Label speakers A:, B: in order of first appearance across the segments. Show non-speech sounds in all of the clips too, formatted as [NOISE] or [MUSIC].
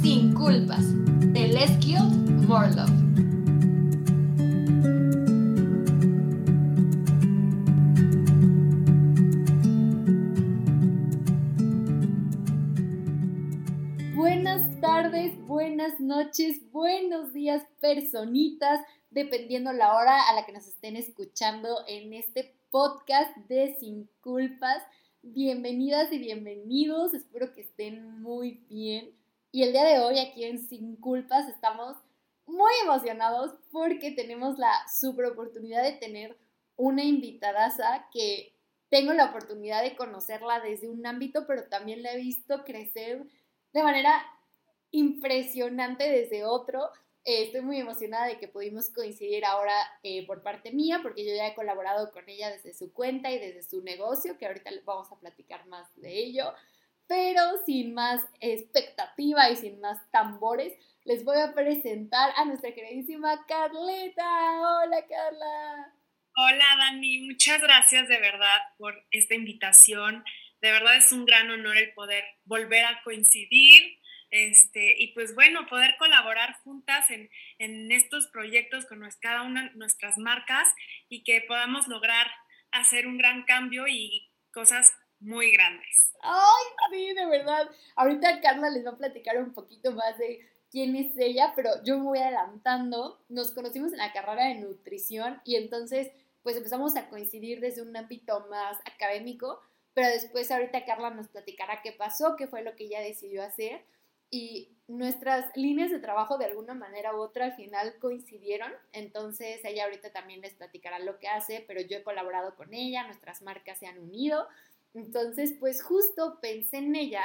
A: Sin Culpas, de Les. Buenas tardes, buenas noches, buenos días, personitas, dependiendo la hora a la que nos estén escuchando en este podcast de Sin Culpas. Bienvenidas y bienvenidos, espero que estén muy bien. Y el día de hoy aquí en Sin Culpas estamos muy emocionados porque tenemos la super oportunidad de tener una invitadaza que tengo la oportunidad de conocerla desde un ámbito, pero también la he visto crecer de manera impresionante desde otro. Eh, estoy muy emocionada de que pudimos coincidir ahora eh, por parte mía, porque yo ya he colaborado con ella desde su cuenta y desde su negocio, que ahorita vamos a platicar más de ello. Pero sin más expectativa y sin más tambores, les voy a presentar a nuestra queridísima Carleta. Hola, Carla.
B: Hola, Dani. Muchas gracias de verdad por esta invitación. De verdad es un gran honor el poder volver a coincidir este, y pues bueno, poder colaborar juntas en, en estos proyectos con cada una de nuestras marcas y que podamos lograr hacer un gran cambio y cosas muy grandes.
A: Ay, sí, de verdad. Ahorita Carla les va a platicar un poquito más de quién es ella, pero yo me voy adelantando. Nos conocimos en la carrera de nutrición y entonces pues empezamos a coincidir desde un ámbito más académico, pero después ahorita Carla nos platicará qué pasó, qué fue lo que ella decidió hacer y nuestras líneas de trabajo de alguna manera u otra al final coincidieron, entonces ella ahorita también les platicará lo que hace, pero yo he colaborado con ella, nuestras marcas se han unido, entonces pues justo pensé en ella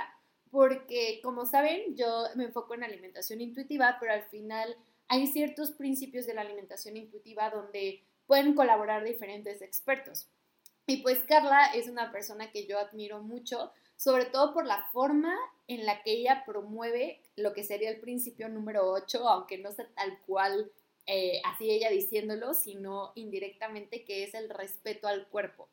A: porque como saben yo me enfoco en alimentación intuitiva, pero al final hay ciertos principios de la alimentación intuitiva donde pueden colaborar diferentes expertos. Y pues Carla es una persona que yo admiro mucho sobre todo por la forma en la que ella promueve lo que sería el principio número 8, aunque no sea tal cual eh, así ella diciéndolo, sino indirectamente que es el respeto al cuerpo.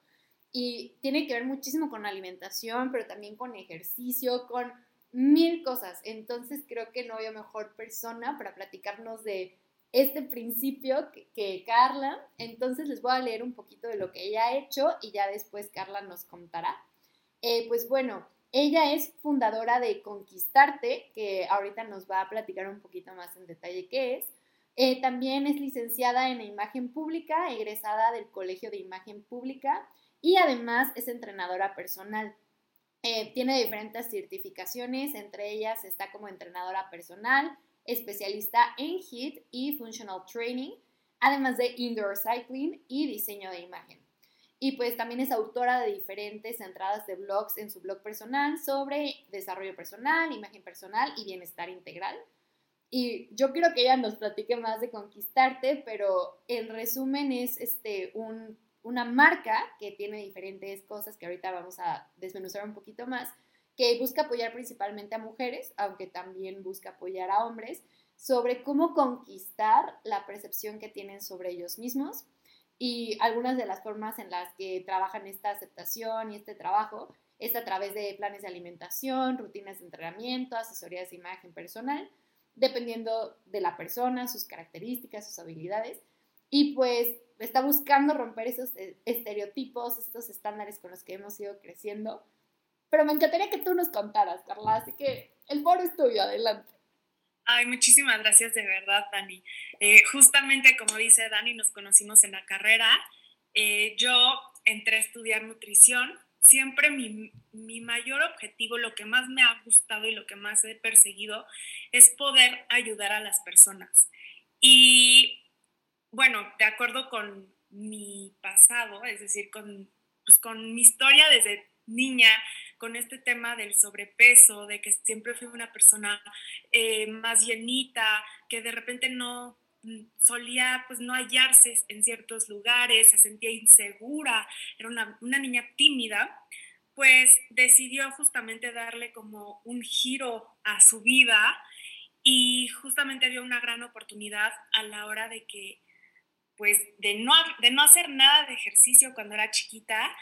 A: Y tiene que ver muchísimo con alimentación, pero también con ejercicio, con mil cosas. Entonces creo que no había mejor persona para platicarnos de este principio que, Carla. Entonces les voy a leer un poquito de lo que ella ha hecho y ya después Carla nos contará. Eh, pues bueno, ella es fundadora de Conquistarte, que ahorita nos va a platicar un poquito más en detalle qué es. Eh, también es licenciada en imagen pública, egresada del Colegio de Imagen Pública y además es entrenadora personal. Eh, tiene diferentes certificaciones, entre ellas está como entrenadora personal, especialista en HIIT y Functional Training, además de Indoor Cycling y diseño de imagen. Y pues también es autora de diferentes entradas de blogs en su blog personal sobre desarrollo personal, imagen personal y bienestar integral. Y yo quiero que ella nos platique más de Conquistarte, pero en resumen es este, un, una marca que tiene diferentes cosas que ahorita vamos a desmenuzar un poquito más, que busca apoyar principalmente a mujeres, aunque también busca apoyar a hombres, sobre cómo conquistar la percepción que tienen sobre ellos mismos y algunas de las formas en las que trabajan esta aceptación y este trabajo es a través de planes de alimentación, rutinas de entrenamiento, asesorías de imagen personal, dependiendo de la persona, sus características, sus habilidades. Y pues está buscando romper esos eh, estereotipos, estos estándares con los que hemos ido creciendo. Pero me encantaría que tú nos contaras, Carla, así que el foro es tuyo, adelante.
B: Ay, muchísimas gracias de verdad, Dani. Eh, justamente como dice Dani, nos conocimos en la carrera. Eh, yo entré a estudiar nutrición. Siempre mi, mi mayor objetivo, lo que más me ha gustado y lo que más he perseguido es poder ayudar a las personas. Y bueno, de acuerdo con mi pasado, es decir, con, pues, con mi historia desde niña, con este tema del sobrepeso, de que siempre fui una persona eh, más llenita, que de repente no mm, solía pues no hallarse en ciertos lugares, se sentía insegura, era una, una niña tímida, pues decidió justamente darle como un giro a su vida y justamente vio una gran oportunidad a la hora de que pues de no, de no hacer nada de ejercicio cuando era chiquita,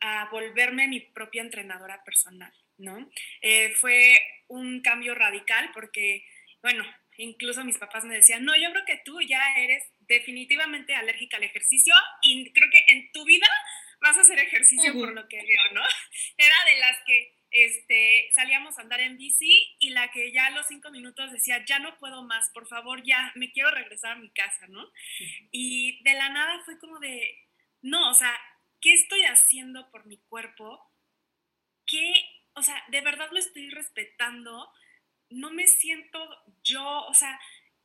B: a volverme mi propia entrenadora personal, ¿no? Eh, fue un cambio radical porque, bueno, incluso mis papás me decían, no, yo creo que tú ya eres definitivamente alérgica al ejercicio y creo que en tu vida vas a hacer ejercicio por lo que veo, ¿no? [LAUGHS] Era de las que este, salíamos a andar en bici y la que ya a los cinco minutos decía, ya no puedo más, por favor, ya me quiero regresar a mi casa, ¿no? Y de la nada fue como de, no, o sea, ¿qué estoy haciendo por mi cuerpo? ¿Qué, o sea, de verdad lo estoy respetando? No me siento yo, o sea,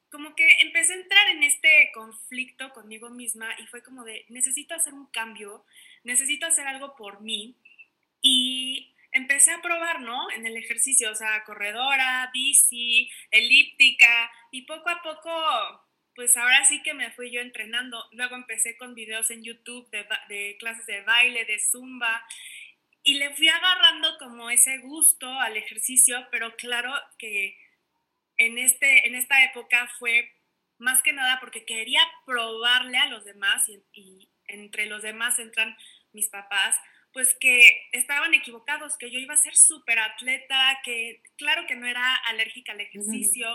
B: como que empecé a entrar en este conflicto conmigo misma y fue como de, necesito hacer un cambio, necesito hacer algo por mí. Y empecé a probar, ¿no? En el ejercicio, o sea, corredora, bici, elíptica, y poco a poco, pues ahora sí que me fui yo entrenando. Luego empecé con videos en YouTube de, de clases de baile, de zumba, y le fui agarrando como ese gusto al ejercicio, pero claro que en, este, en esta época fue más que nada porque quería probarle a los demás y, y entre los demás entran mis papás, pues que estaban equivocados, que yo iba a ser súper atleta, que claro que no era alérgica al ejercicio,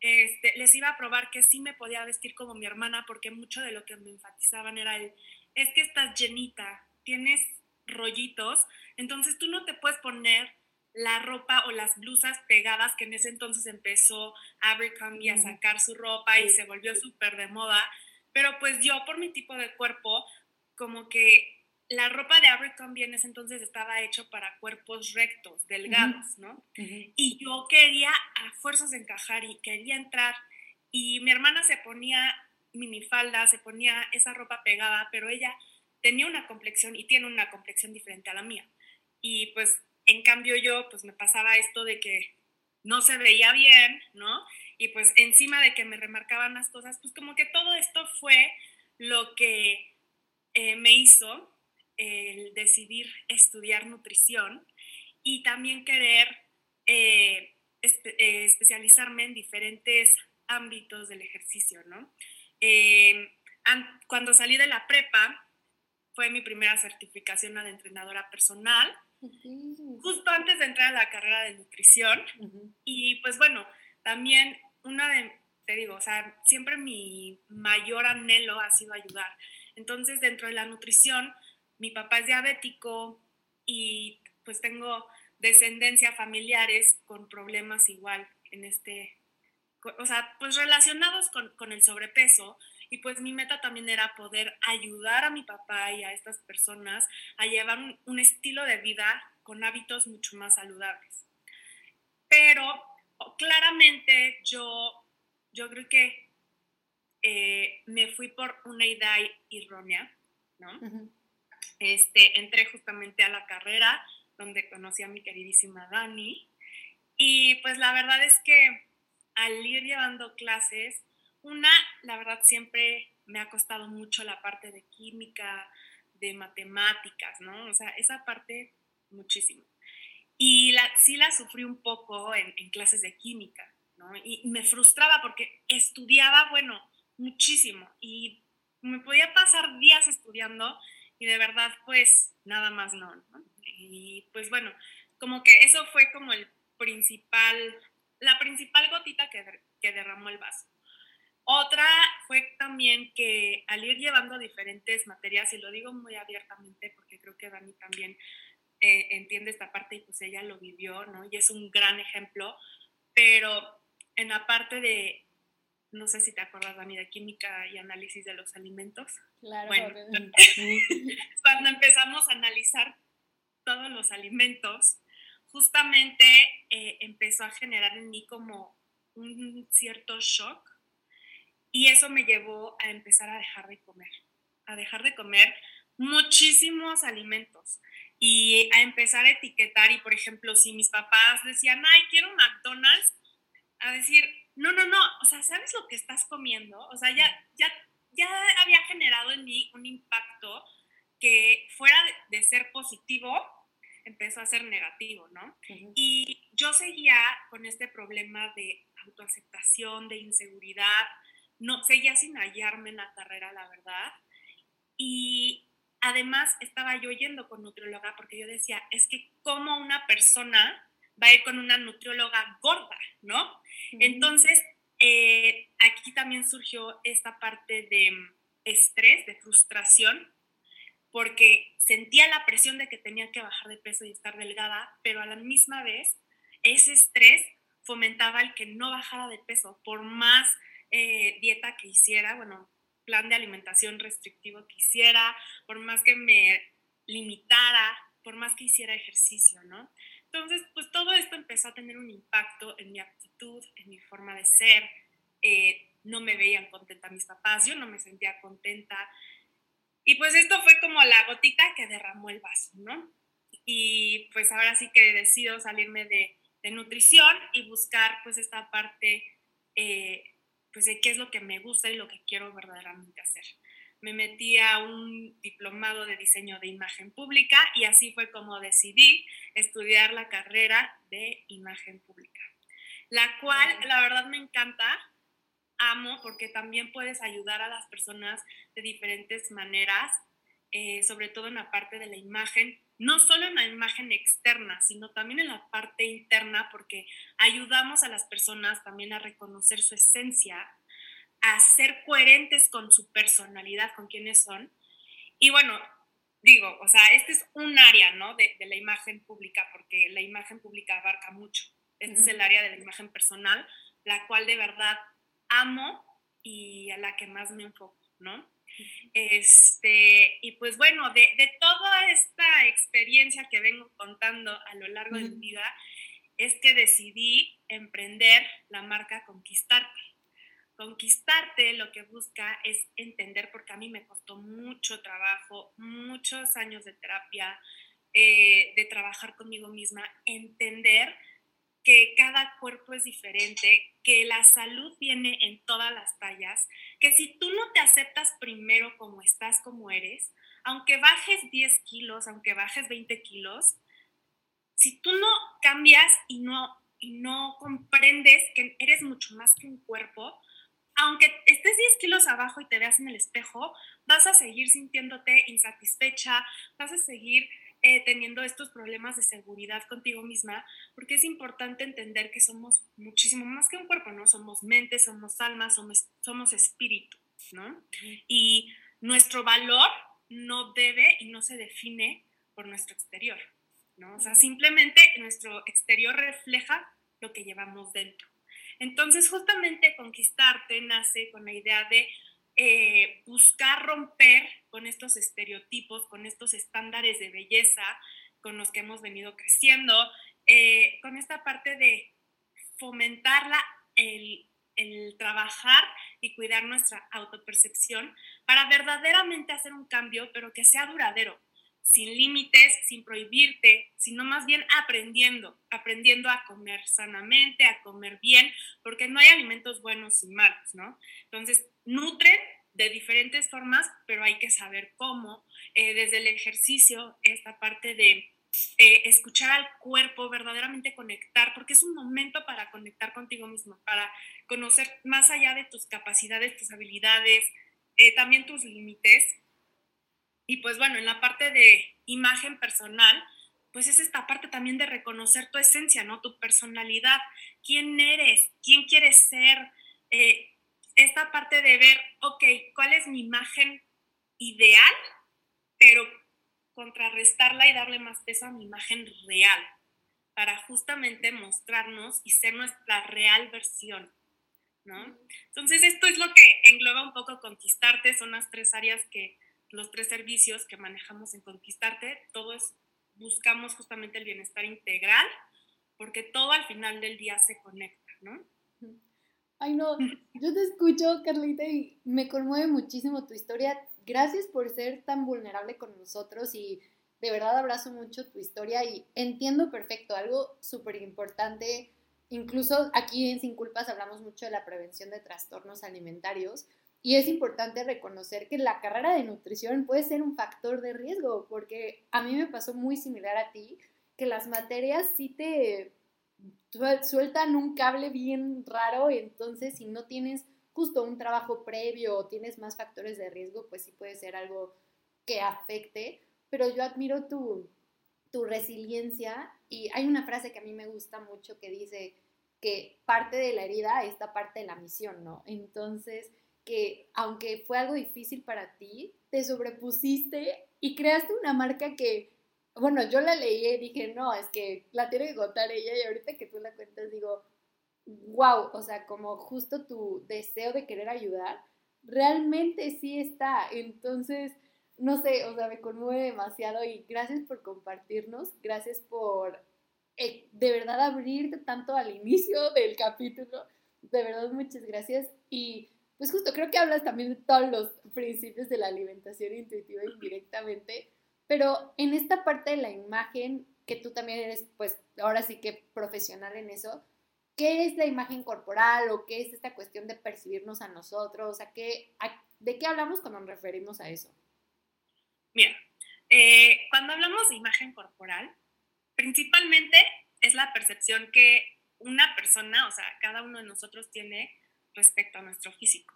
B: este, les iba a probar que sí me podía vestir como mi hermana, porque mucho de lo que me enfatizaban era el, es que estás llenita, tienes rollitos, entonces tú no te puedes poner la ropa o las blusas pegadas, que en ese entonces empezó Abercrombie a sacar su ropa y se volvió súper de moda, pero pues yo por mi tipo de cuerpo, como que la ropa de Abercrombie en ese entonces estaba hecho para cuerpos rectos, delgados, ¿no? Y yo quería a fuerzas encajar y quería entrar. Y mi hermana se ponía minifalda, se ponía esa ropa pegada, pero ella tenía una complexión y tiene una complexión diferente a la mía. Y pues en cambio yo pues me pasaba esto de que no se veía bien, ¿no? Y pues encima de que me remarcaban las cosas, pues como que todo esto fue lo que eh, me hizo el decidir estudiar nutrición y también querer eh, eh, especializarme en diferentes ámbitos del ejercicio, ¿no? Eh, cuando salí de la prepa, fue mi primera certificación de entrenadora personal, justo antes de entrar a la carrera de nutrición. Y pues bueno, también una de, te digo, o sea, siempre mi mayor anhelo ha sido ayudar. Entonces, dentro de la nutrición, mi papá es diabético y pues tengo descendencia familiares con problemas igual en este, o sea, pues relacionados con, con, el sobrepeso. Y pues mi meta también era poder ayudar a mi papá y a estas personas a llevar un, estilo de vida con hábitos mucho más saludables. Pero claramente yo, yo creo que eh, me fui por una idea errónea, ¿no? Este, entré justamente a la carrera donde conocí a mi queridísima Dani. Y pues la verdad es que al ir llevando clases, una, la verdad siempre me ha costado mucho la parte de química, de matemáticas, ¿no? O sea, esa parte muchísimo. Y la, sí la sufrí un poco en, clases de química, ¿no? Y me frustraba porque estudiaba, bueno, muchísimo y me podía pasar días estudiando y de verdad pues nada más no, ¿no? Y pues bueno, como que eso fue como el principal, la principal gotita que, que derramó el vaso. Otra fue también que al ir llevando diferentes materias, y lo digo muy abiertamente porque creo que Dani también eh, entiende esta parte y pues ella lo vivió, ¿no? Y es un gran ejemplo, pero en la parte de no sé si te acuerdas, Dani, de química y análisis de los alimentos. Claro. Bueno, [LAUGHS] [LAUGHS] cuando empezamos a analizar todos los alimentos, justamente eh, empezó a generar en mí como un cierto shock y eso me llevó a empezar a dejar de comer, a dejar de comer muchísimos alimentos y a empezar a etiquetar y por ejemplo si mis papás decían, ay, quiero McDonald's, a decir, no, no, no, o sea, ¿sabes lo que estás comiendo? O sea, ya, ya, ya había generado en mí un impacto que fuera de, ser positivo, empezó a ser negativo, ¿no? Y yo seguía con este problema de autoaceptación, de inseguridad, no, seguía sin hallarme en la carrera, la verdad. Y además estaba yo yendo con nutrióloga porque yo decía, es que como una persona va a ir con una nutrióloga gorda, ¿no? Entonces, eh, aquí también surgió esta parte de mm, estrés, de frustración, porque sentía la presión de que tenía que bajar de peso y estar delgada, pero a la misma vez ese estrés fomentaba el que no bajara de peso, por más eh, dieta que hiciera, bueno, plan de alimentación restrictivo que hiciera, por más que me limitara, por más que hiciera ejercicio, ¿no? Entonces, pues todo esto empezó a tener un impacto en mi actitud, en mi forma de ser. Eh, no me veían contenta mis papás, yo no me sentía contenta. Y pues esto fue como la gotita que derramó el vaso, ¿no? Y pues ahora sí que decido salirme de, de nutrición y buscar pues esta parte eh, pues de qué es lo que me gusta y lo que quiero verdaderamente hacer. Me metí a un diplomado de diseño de imagen pública y así fue como decidí estudiar la carrera de imagen pública, la cual la verdad me encanta, amo porque también puedes ayudar a las personas de diferentes maneras, eh, sobre todo en la parte de la imagen, no solo en la imagen externa, sino también en la parte interna, porque ayudamos a las personas también a reconocer su esencia, a ser coherentes con su personalidad, con quienes son. Y bueno, digo, o sea, este es un área, ¿no? De, la imagen pública, porque la imagen pública abarca mucho. Este es el área de la imagen personal, la cual de verdad amo y a la que más me enfoco, ¿no? Este, y pues bueno, de, de, toda esta experiencia que vengo contando a lo largo de mi vida, es que decidí emprender la marca Conquistarte. Conquistarte lo que busca es entender, porque a mí me costó mucho trabajo, muchos años de terapia, eh, de trabajar conmigo misma, entender que cada cuerpo es diferente, que la salud viene en todas las tallas, que si tú no te aceptas primero como estás, como eres, aunque bajes 10 kilos, aunque bajes 20 kilos, si tú no cambias y no, y no comprendes que eres mucho más que un cuerpo, aunque estés 10 kilos abajo y te veas en el espejo, vas a seguir sintiéndote insatisfecha, vas a seguir eh, teniendo estos problemas de seguridad contigo misma, porque es importante entender que somos muchísimo más que un cuerpo, ¿no? Somos mente, somos alma, somos, somos espíritu, ¿no? Y nuestro valor no debe y no se define por nuestro exterior, ¿no? O sea, simplemente nuestro exterior refleja lo que llevamos dentro. Entonces, justamente conquistarte nace con la idea de eh, buscar romper con estos estereotipos, con estos estándares de belleza con los que hemos venido creciendo, eh, con esta parte de fomentarla, el, el trabajar y cuidar nuestra autopercepción para verdaderamente hacer un cambio, pero que sea duradero, sin límites, sin prohibirte, sino más bien aprendiendo, aprendiendo a comer sanamente, a comer bien, porque no hay alimentos buenos y malos, ¿no? Entonces, nutren de diferentes formas, pero hay que saber cómo, eh, desde el ejercicio, esta parte de eh, escuchar al cuerpo, verdaderamente conectar, porque es un momento para conectar contigo mismo, para conocer más allá de tus capacidades, tus habilidades, eh, también tus límites y pues bueno, en la parte de imagen personal, pues es esta parte también de reconocer tu esencia, ¿no? Tu personalidad, quién eres, quién quieres ser, eh, esta parte de ver, ok, ¿cuál es mi imagen ideal? Pero contrarrestarla y darle más peso a mi imagen real, para justamente mostrarnos y ser nuestra real versión, ¿no? Entonces, esto es lo que engloba un poco conquistarte, son las tres áreas que los tres servicios que manejamos en Conquistarte, todos buscamos justamente el bienestar integral, porque todo al final del día se conecta, ¿no?
A: Ay, no, yo te escucho, Carlita, y me conmueve muchísimo tu historia. Gracias por ser tan vulnerable con nosotros y de verdad abrazo mucho tu historia y entiendo perfecto, algo súper importante. Incluso aquí en Sin Culpas hablamos mucho de la prevención de trastornos alimentarios y es importante reconocer que la carrera de nutrición puede ser un factor de riesgo, porque a mí me pasó muy similar a ti, que las materias sí te sueltan un cable bien raro, y entonces si no tienes justo un trabajo previo o tienes más factores de riesgo, pues sí puede ser algo que afecte, pero yo admiro tu, tu resiliencia y hay una frase que a mí me gusta mucho que dice que parte de la herida está parte de la misión, ¿no? Entonces, que aunque fue algo difícil para ti, te sobrepusiste y creaste una marca que, bueno, yo la leí y dije, no, es que la tiene que contar ella y ahorita que tú la cuentas digo, wow, o sea, como justo tu deseo de querer ayudar, realmente sí está. Entonces, no sé, o sea, me conmueve demasiado y gracias por compartirnos, gracias por eh, de verdad abrirte tanto al inicio del capítulo, de verdad muchas gracias y pues justo creo que hablas también de todos los principios de la alimentación intuitiva indirectamente, pero en esta parte de la imagen, que tú también eres pues ahora sí que profesional en eso, ¿qué es la imagen corporal o qué es esta cuestión de percibirnos a nosotros? ¿A qué, ¿De qué hablamos cuando nos referimos a eso?
B: Mira, eh, cuando hablamos de imagen corporal, principalmente es la percepción que una persona, o sea, cada uno de nosotros tiene respecto a nuestro físico.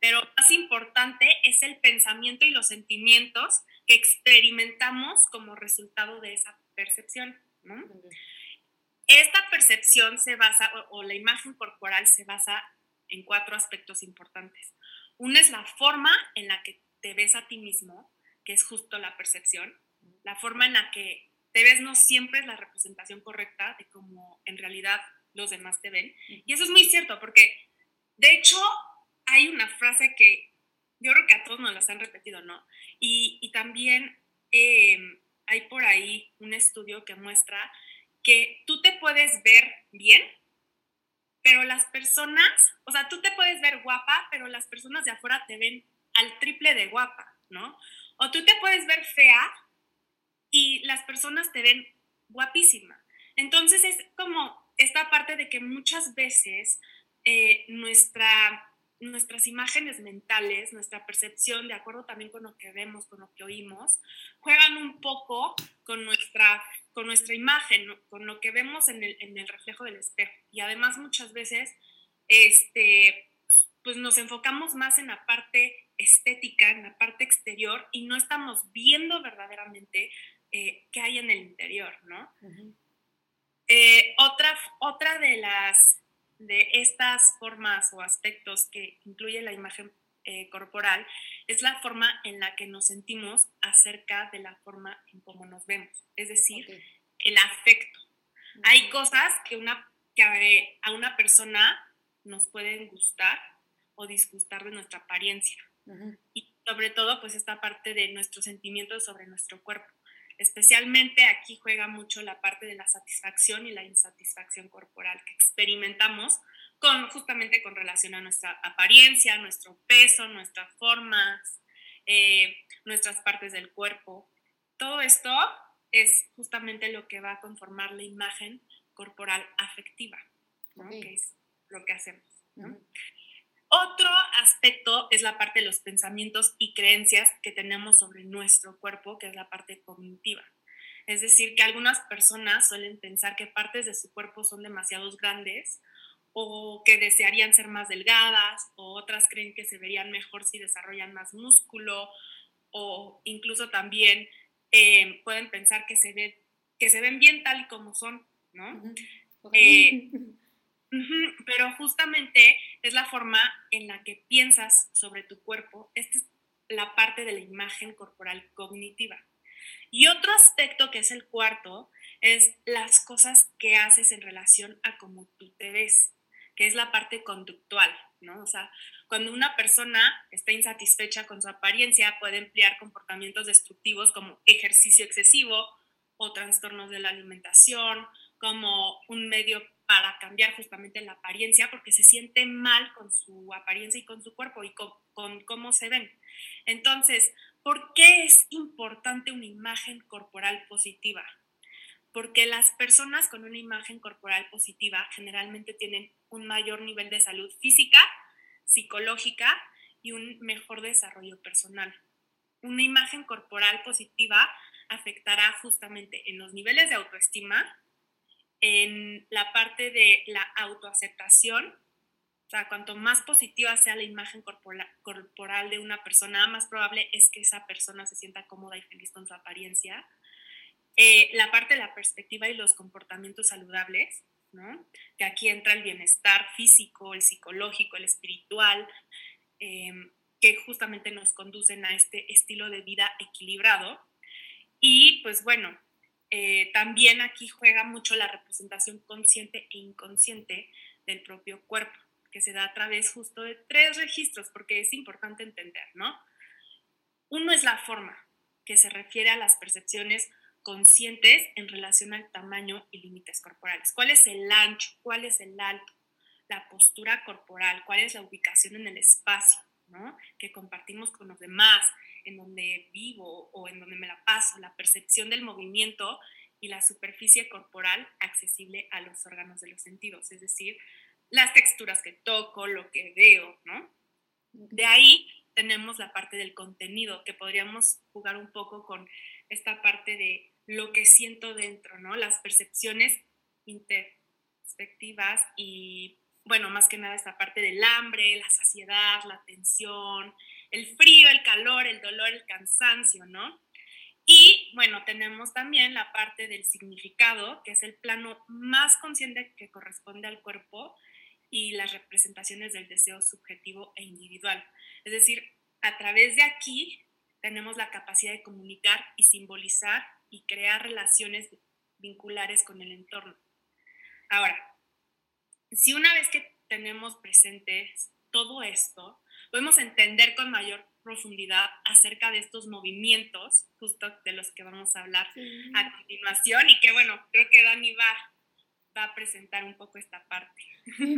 B: Pero más importante es el pensamiento y los sentimientos que experimentamos como resultado de esa percepción. Esta percepción se basa, o, la imagen corporal se basa en cuatro aspectos importantes. Uno es la forma en la que te ves a ti mismo, que es justo la percepción, la forma en la que te ves no siempre es la representación correcta de cómo en realidad los demás te ven. Y eso es muy cierto, porque de hecho hay una frase que yo creo que a todos nos las han repetido, ¿no? Y, también em, hay por ahí un estudio que muestra que tú te puedes ver bien, pero las personas, o sea, tú te puedes ver guapa, pero las personas de afuera te ven al triple de guapa, ¿no? O tú te puedes ver fea y las personas te ven guapísima. Entonces es como esta parte de que muchas veces eh, nuestra, nuestras imágenes mentales, nuestra percepción, de acuerdo también con lo que vemos, con lo que oímos, juegan un poco con nuestra, con nuestra imagen, con lo que vemos en el, en el reflejo del espejo. Y además muchas veces este, pues nos enfocamos más en la parte estética, en la parte exterior, y no estamos viendo verdaderamente eh, qué hay en el interior, ¿no? Eh, otra, otra de las de estas formas o aspectos que incluye la imagen eh, corporal es la forma en la que nos sentimos acerca de la forma en cómo nos vemos, es decir, el afecto. Hay cosas que, una, que a una persona nos pueden gustar o disgustar de nuestra apariencia. Y sobre todo, pues esta parte de nuestros sentimientos sobre nuestro cuerpo. Especialmente aquí juega mucho la parte de la satisfacción y la insatisfacción corporal que experimentamos con, justamente con relación a nuestra apariencia, nuestro peso, nuestras formas, eh, nuestras partes del cuerpo. Todo esto es justamente lo que va a conformar la imagen corporal afectiva, que es lo que hacemos. Otro aspecto es la parte de los pensamientos y creencias que tenemos sobre nuestro cuerpo, que es la parte cognitiva. Es decir, que algunas personas suelen pensar que partes de su cuerpo son demasiado grandes o que desearían ser más delgadas, o otras creen que se verían mejor si desarrollan más músculo, o incluso también eh, pueden pensar que se, ve, que se ven bien tal y como son, ¿no? [LAUGHS] Pero justamente es la forma en la que piensas sobre tu cuerpo. Esta es la parte de la imagen corporal cognitiva. Y otro aspecto que es el cuarto es las cosas que haces en relación a cómo tú te ves, que es la parte conductual, ¿no? O sea, cuando una persona está insatisfecha con su apariencia, puede emplear comportamientos destructivos como ejercicio excesivo o trastornos de la alimentación, como un medio para cambiar justamente la apariencia, porque se siente mal con su apariencia y con su cuerpo y con, cómo se ven. Entonces, ¿por qué es importante una imagen corporal positiva? Porque las personas con una imagen corporal positiva generalmente tienen un mayor nivel de salud física, psicológica y un mejor desarrollo personal. Una imagen corporal positiva afectará justamente en los niveles de autoestima, en la parte de la autoaceptación O sea, cuanto más positiva sea la imagen corporal, de una persona, más probable es que esa persona se sienta cómoda y feliz con su apariencia. Eh, la parte de la perspectiva y los comportamientos saludables, ¿no? Que aquí entra el bienestar físico, el psicológico, el espiritual, em, que justamente nos conducen a este estilo de vida equilibrado. Y pues bueno, eh, también aquí juega mucho la representación consciente e inconsciente del propio cuerpo que se da a través justo de tres registros, porque es importante entender, ¿no? Uno es la forma, que se refiere a las percepciones conscientes en relación al tamaño y límites corporales. ¿Cuál es el ancho? ¿Cuál es el alto? La postura corporal, cuál es la ubicación en el espacio, ¿no? Que compartimos con los demás, en donde vivo o en donde me la paso, la percepción del movimiento y la superficie corporal accesible a los órganos de los sentidos, es decir, las texturas que toco, lo que veo, ¿no? De ahí tenemos la parte del contenido, que podríamos jugar un poco con esta parte de lo que siento dentro, ¿no? Las percepciones introspectivas y, bueno, más que nada esta parte del hambre, la saciedad, la tensión, el frío, el calor, el dolor, el cansancio, ¿no? Y bueno, tenemos también la parte del significado, que es el plano más consciente que corresponde al cuerpo, y las representaciones del deseo subjetivo e individual. Es decir, a través de aquí tenemos la capacidad de comunicar y simbolizar y crear relaciones vinculares con el entorno. Ahora, si una vez que tenemos presentes todo esto, podemos entender con mayor profundidad acerca de estos movimientos, justo de los que vamos a hablar a continuación, y que bueno, creo que Dani va va a presentar un poco esta parte.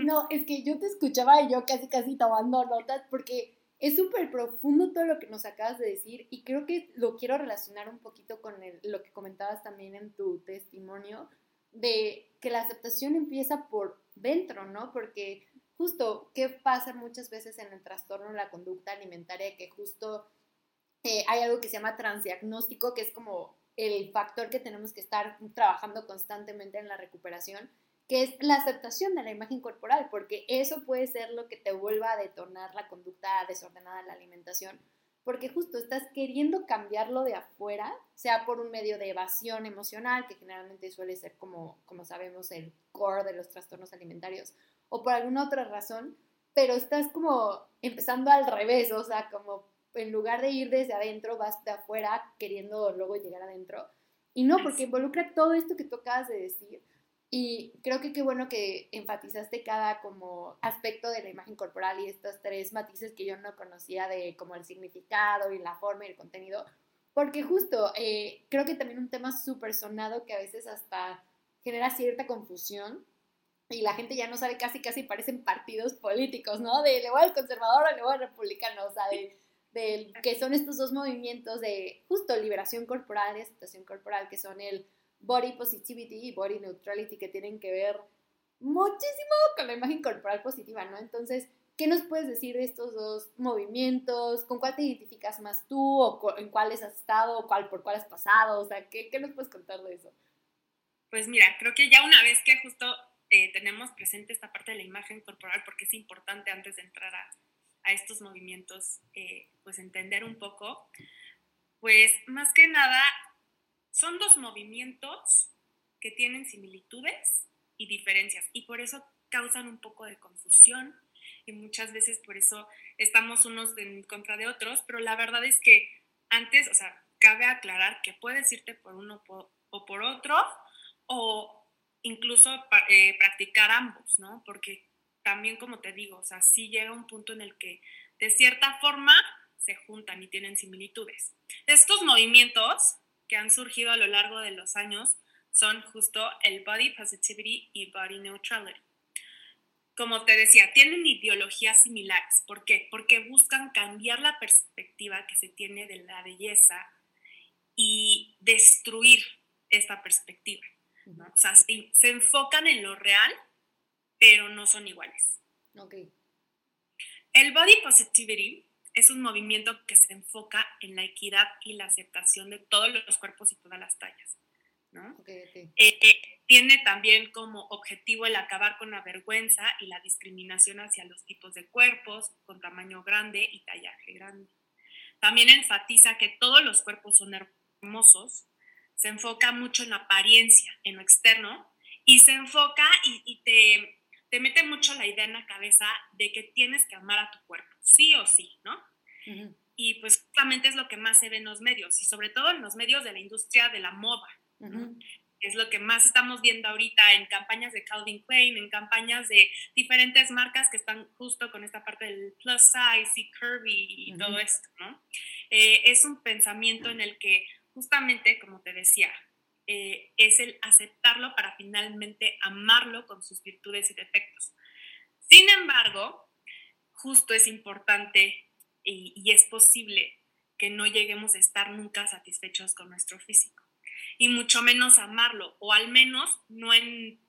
A: no, es que yo te escuchaba y yo casi casi tomando notas porque es súper profundo todo lo que nos acabas de decir y creo que lo quiero relacionar un poquito con lo que comentabas también en tu testimonio de que la aceptación empieza por dentro, ¿no? Porque justo, ¿qué pasa muchas veces en el trastorno de la conducta alimentaria? Que justo eh, hay algo que se llama transdiagnóstico, que es como el factor que tenemos que estar trabajando constantemente en la recuperación, que es la aceptación de la imagen corporal, porque eso puede ser lo que te vuelva a detonar la conducta desordenada de la alimentación, porque justo estás queriendo cambiarlo de afuera, sea por un medio de evasión emocional, que generalmente suele ser como, como sabemos el core de los trastornos alimentarios, o por alguna otra razón, pero estás como empezando al revés, o sea, como en lugar de ir desde adentro, vas de afuera queriendo luego llegar adentro. Y no, porque involucra todo esto que tú acabas de decir. Y creo que qué bueno que enfatizaste cada como aspecto de la imagen corporal y estos tres matices que yo no conocía de como el significado y la forma y el contenido. Porque justo, eh, creo que también un tema súper sonado que a veces hasta genera cierta confusión y la gente ya no sabe, casi casi parecen partidos políticos, ¿no? De le voy al conservador o le voy al republicano, o sea, de que son estos dos movimientos de justo liberación corporal y aceptación corporal, que son el body positivity y body neutrality, que tienen que ver muchísimo con la imagen corporal positiva, ¿no? Entonces, ¿qué nos puedes decir de estos dos movimientos? ¿Con cuál te identificas más tú? ¿O en cuáles has estado? ¿O cuál, por cuál has pasado? O sea, ¿qué, ¿qué, nos puedes contar de eso?
B: Pues mira, creo que ya una vez que justo eh, tenemos presente esta parte de la imagen corporal, porque es importante antes de entrar a, a estos movimientos, eh, pues entender un poco, pues más que nada son dos movimientos que tienen similitudes y diferencias y por eso causan un poco de confusión y muchas veces por eso estamos unos en contra de otros, pero la verdad es que antes, o sea, cabe aclarar que puedes irte por uno o por otro o incluso eh, practicar ambos, ¿no? Porque también como te digo, o sea, sí llega un punto en el que de cierta forma se juntan y tienen similitudes. Estos movimientos que han surgido a lo largo de los años son justo el body positivity y body neutrality. Como te decía, tienen ideologías similares. ¿Por qué? Porque buscan cambiar la perspectiva que se tiene de la belleza y destruir esta perspectiva. O sea, se, se enfocan en lo real pero no son iguales.
A: Okay.
B: El body positivity es un movimiento que se enfoca en la equidad y la aceptación de todos los cuerpos y todas las tallas. ¿no? Eh, eh, tiene también como objetivo el acabar con la vergüenza y la discriminación hacia los tipos de cuerpos con tamaño grande y tallaje grande. También enfatiza que todos los cuerpos son hermosos, se enfoca mucho en la apariencia, en lo externo, y se enfoca y, te, te, mete mucho la idea en la cabeza de que tienes que amar a tu cuerpo, sí o sí, ¿no? Y pues justamente es lo que más se ve en los medios, y sobre todo en los medios de la industria de la moda. Es lo que más estamos viendo ahorita en campañas de Calvin Klein, en campañas de diferentes marcas que están justo con esta parte del plus size y curvy y todo esto, ¿no? Eh, es un pensamiento en el que justamente, como te decía, eh, es el aceptarlo para finalmente amarlo con sus virtudes y defectos. Sin embargo, justo es importante y, es posible que no lleguemos a estar nunca satisfechos con nuestro físico y mucho menos amarlo, o al menos no en,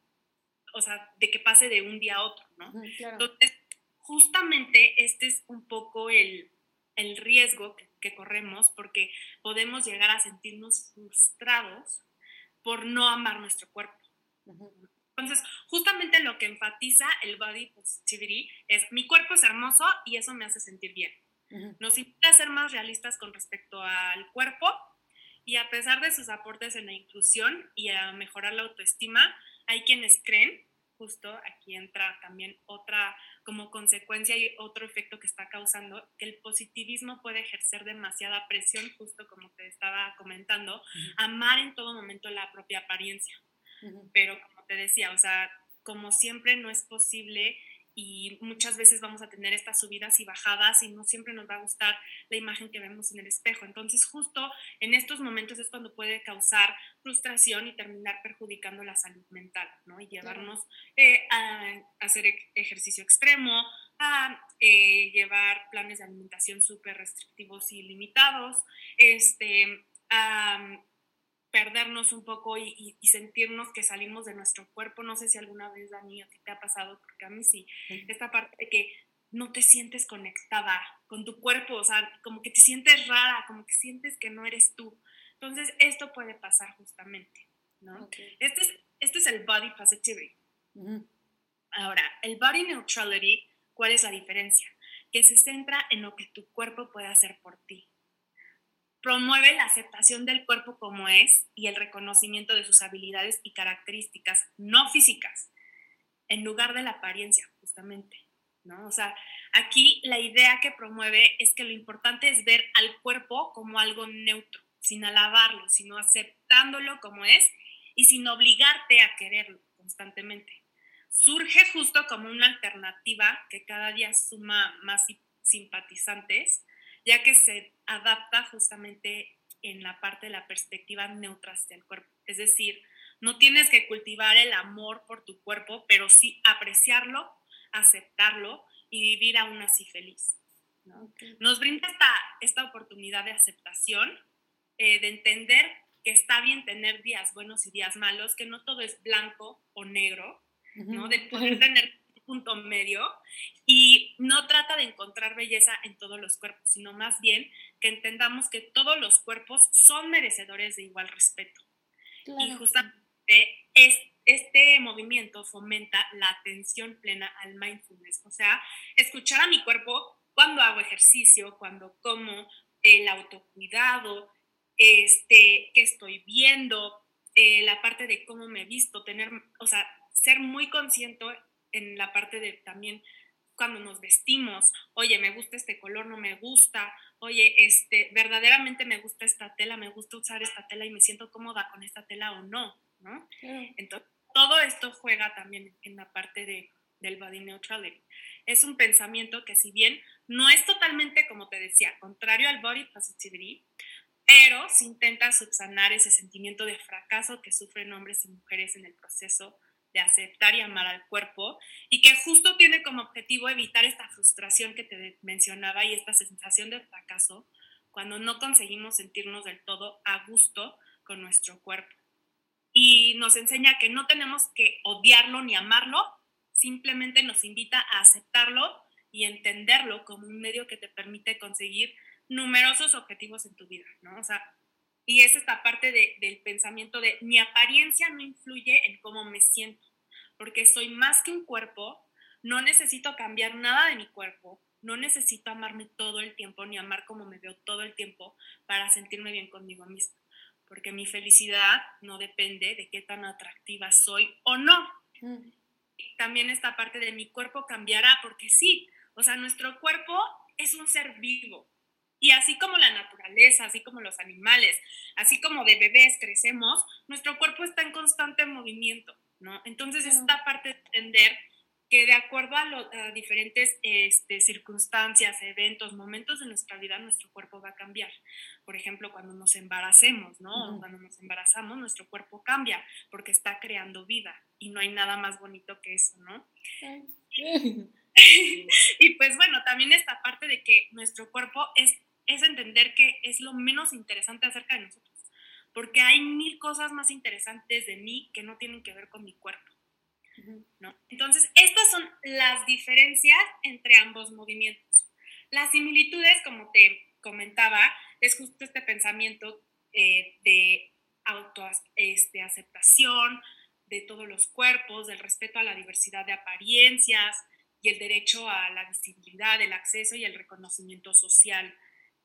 B: o sea, de que pase de un día a otro, ¿no? Entonces, justamente este es un poco el, el riesgo que, que, corremos porque podemos llegar a sentirnos frustrados por no amar nuestro cuerpo. Entonces, justamente lo que enfatiza el body positivity es mi cuerpo es hermoso y eso me hace sentir bien. Nos invita a ser más realistas con respecto al cuerpo y a pesar de sus aportes en la inclusión y a mejorar la autoestima, hay quienes creen, justo aquí entra también otra como consecuencia y otro efecto que está causando, que el positivismo puede ejercer demasiada presión, justo como te estaba comentando, amar en todo momento la propia apariencia. Pero como te decía, o sea, como siempre no es posible y muchas veces vamos a tener estas subidas y bajadas y no siempre nos va a gustar la imagen que vemos en el espejo. Entonces justo en estos momentos es cuando puede causar frustración y terminar perjudicando la salud mental, ¿no? Y llevarnos eh, a, hacer ejercicio extremo, a eh, llevar planes de alimentación súper restrictivos y limitados, este, a perdernos un poco y, sentirnos que salimos de nuestro cuerpo. No sé si alguna vez, Dani, a ti te ha pasado, porque a mí sí, esta parte de que no te sientes conectada con tu cuerpo, o sea, como que te sientes rara, como que sientes que no eres tú. Entonces, esto puede pasar justamente, ¿no? Este, es, este es el body positivity. Ahora, el body neutrality, ¿cuál es la diferencia? Que se centra en lo que tu cuerpo puede hacer por ti promueve la aceptación del cuerpo como es y el reconocimiento de sus habilidades y características no físicas, en lugar de la apariencia, justamente. ¿no? O sea, aquí la idea que promueve es que lo importante es ver al cuerpo como algo neutro, sin alabarlo, sino aceptándolo como es y sin obligarte a quererlo constantemente. Surge justo como una alternativa que cada día suma más simpatizantes ya que se adapta justamente en la parte de la perspectiva neutra hacia el cuerpo. Es decir, no tienes que cultivar el amor por tu cuerpo, pero sí apreciarlo, aceptarlo y vivir aún así feliz. Nos brinda esta, esta, oportunidad de aceptación, eh, de entender que está bien tener días buenos y días malos, que no todo es blanco o negro, ¿no? de poder tener punto medio y no trata de encontrar belleza en todos los cuerpos, sino más bien que entendamos que todos los cuerpos son merecedores de igual respeto. Y justamente es, este movimiento fomenta la atención plena al mindfulness, o sea, escuchar a mi cuerpo cuando hago ejercicio, cuando como, el autocuidado, este, qué estoy viendo, eh, la parte de cómo me he visto, tener, o sea, ser muy consciente en la parte de también cuando nos vestimos, oye, me gusta este color, no me gusta, oye, este, verdaderamente me gusta esta tela, me gusta usar esta tela y me siento cómoda con esta tela o no, ¿no? Entonces, todo esto juega también en la parte de, del body neutrality. Es un pensamiento que si bien no es totalmente, como te decía, contrario al body positivity, pero se intenta subsanar ese sentimiento de fracaso que sufren hombres y mujeres en el proceso de aceptar y amar al cuerpo y que justo tiene como objetivo evitar esta frustración que te mencionaba y esta sensación de fracaso cuando no conseguimos sentirnos del todo a gusto con nuestro cuerpo. Y nos enseña que no tenemos que odiarlo ni amarlo, simplemente nos invita a aceptarlo y entenderlo como un medio que te permite conseguir numerosos objetivos en tu vida, ¿no? O sea, y es esta parte del pensamiento de mi apariencia no influye en cómo me siento, porque soy más que un cuerpo, no necesito cambiar nada de mi cuerpo, no necesito amarme todo el tiempo ni amar como me veo todo el tiempo para sentirme bien conmigo misma, porque mi felicidad no depende de qué tan atractiva soy o no. Mm. También esta parte de mi cuerpo cambiará, porque sí, o sea, nuestro cuerpo es un ser vivo. Y así como la naturaleza, así como los animales, así como de bebés crecemos, nuestro cuerpo está en constante movimiento, ¿no? Entonces, esta parte de entender que de acuerdo a, diferentes este, circunstancias, eventos, momentos de nuestra vida, nuestro cuerpo va a cambiar. Por ejemplo, cuando nos embaracemos, ¿no? Cuando nos embarazamos, nuestro cuerpo cambia porque está creando vida y no hay nada más bonito que eso, ¿no? [LAUGHS] [LAUGHS] y pues bueno, también esta parte de que nuestro cuerpo es, es entender que es lo menos interesante acerca de nosotros, porque hay mil cosas más interesantes de mí que no tienen que ver con mi cuerpo. ¿no? Entonces, estas son las diferencias entre ambos movimientos. Las similitudes, como te comentaba, es justo este pensamiento eh, de autoaceptación este, de todos los cuerpos, del respeto a la diversidad de apariencias y el derecho a la visibilidad, el acceso y el reconocimiento social.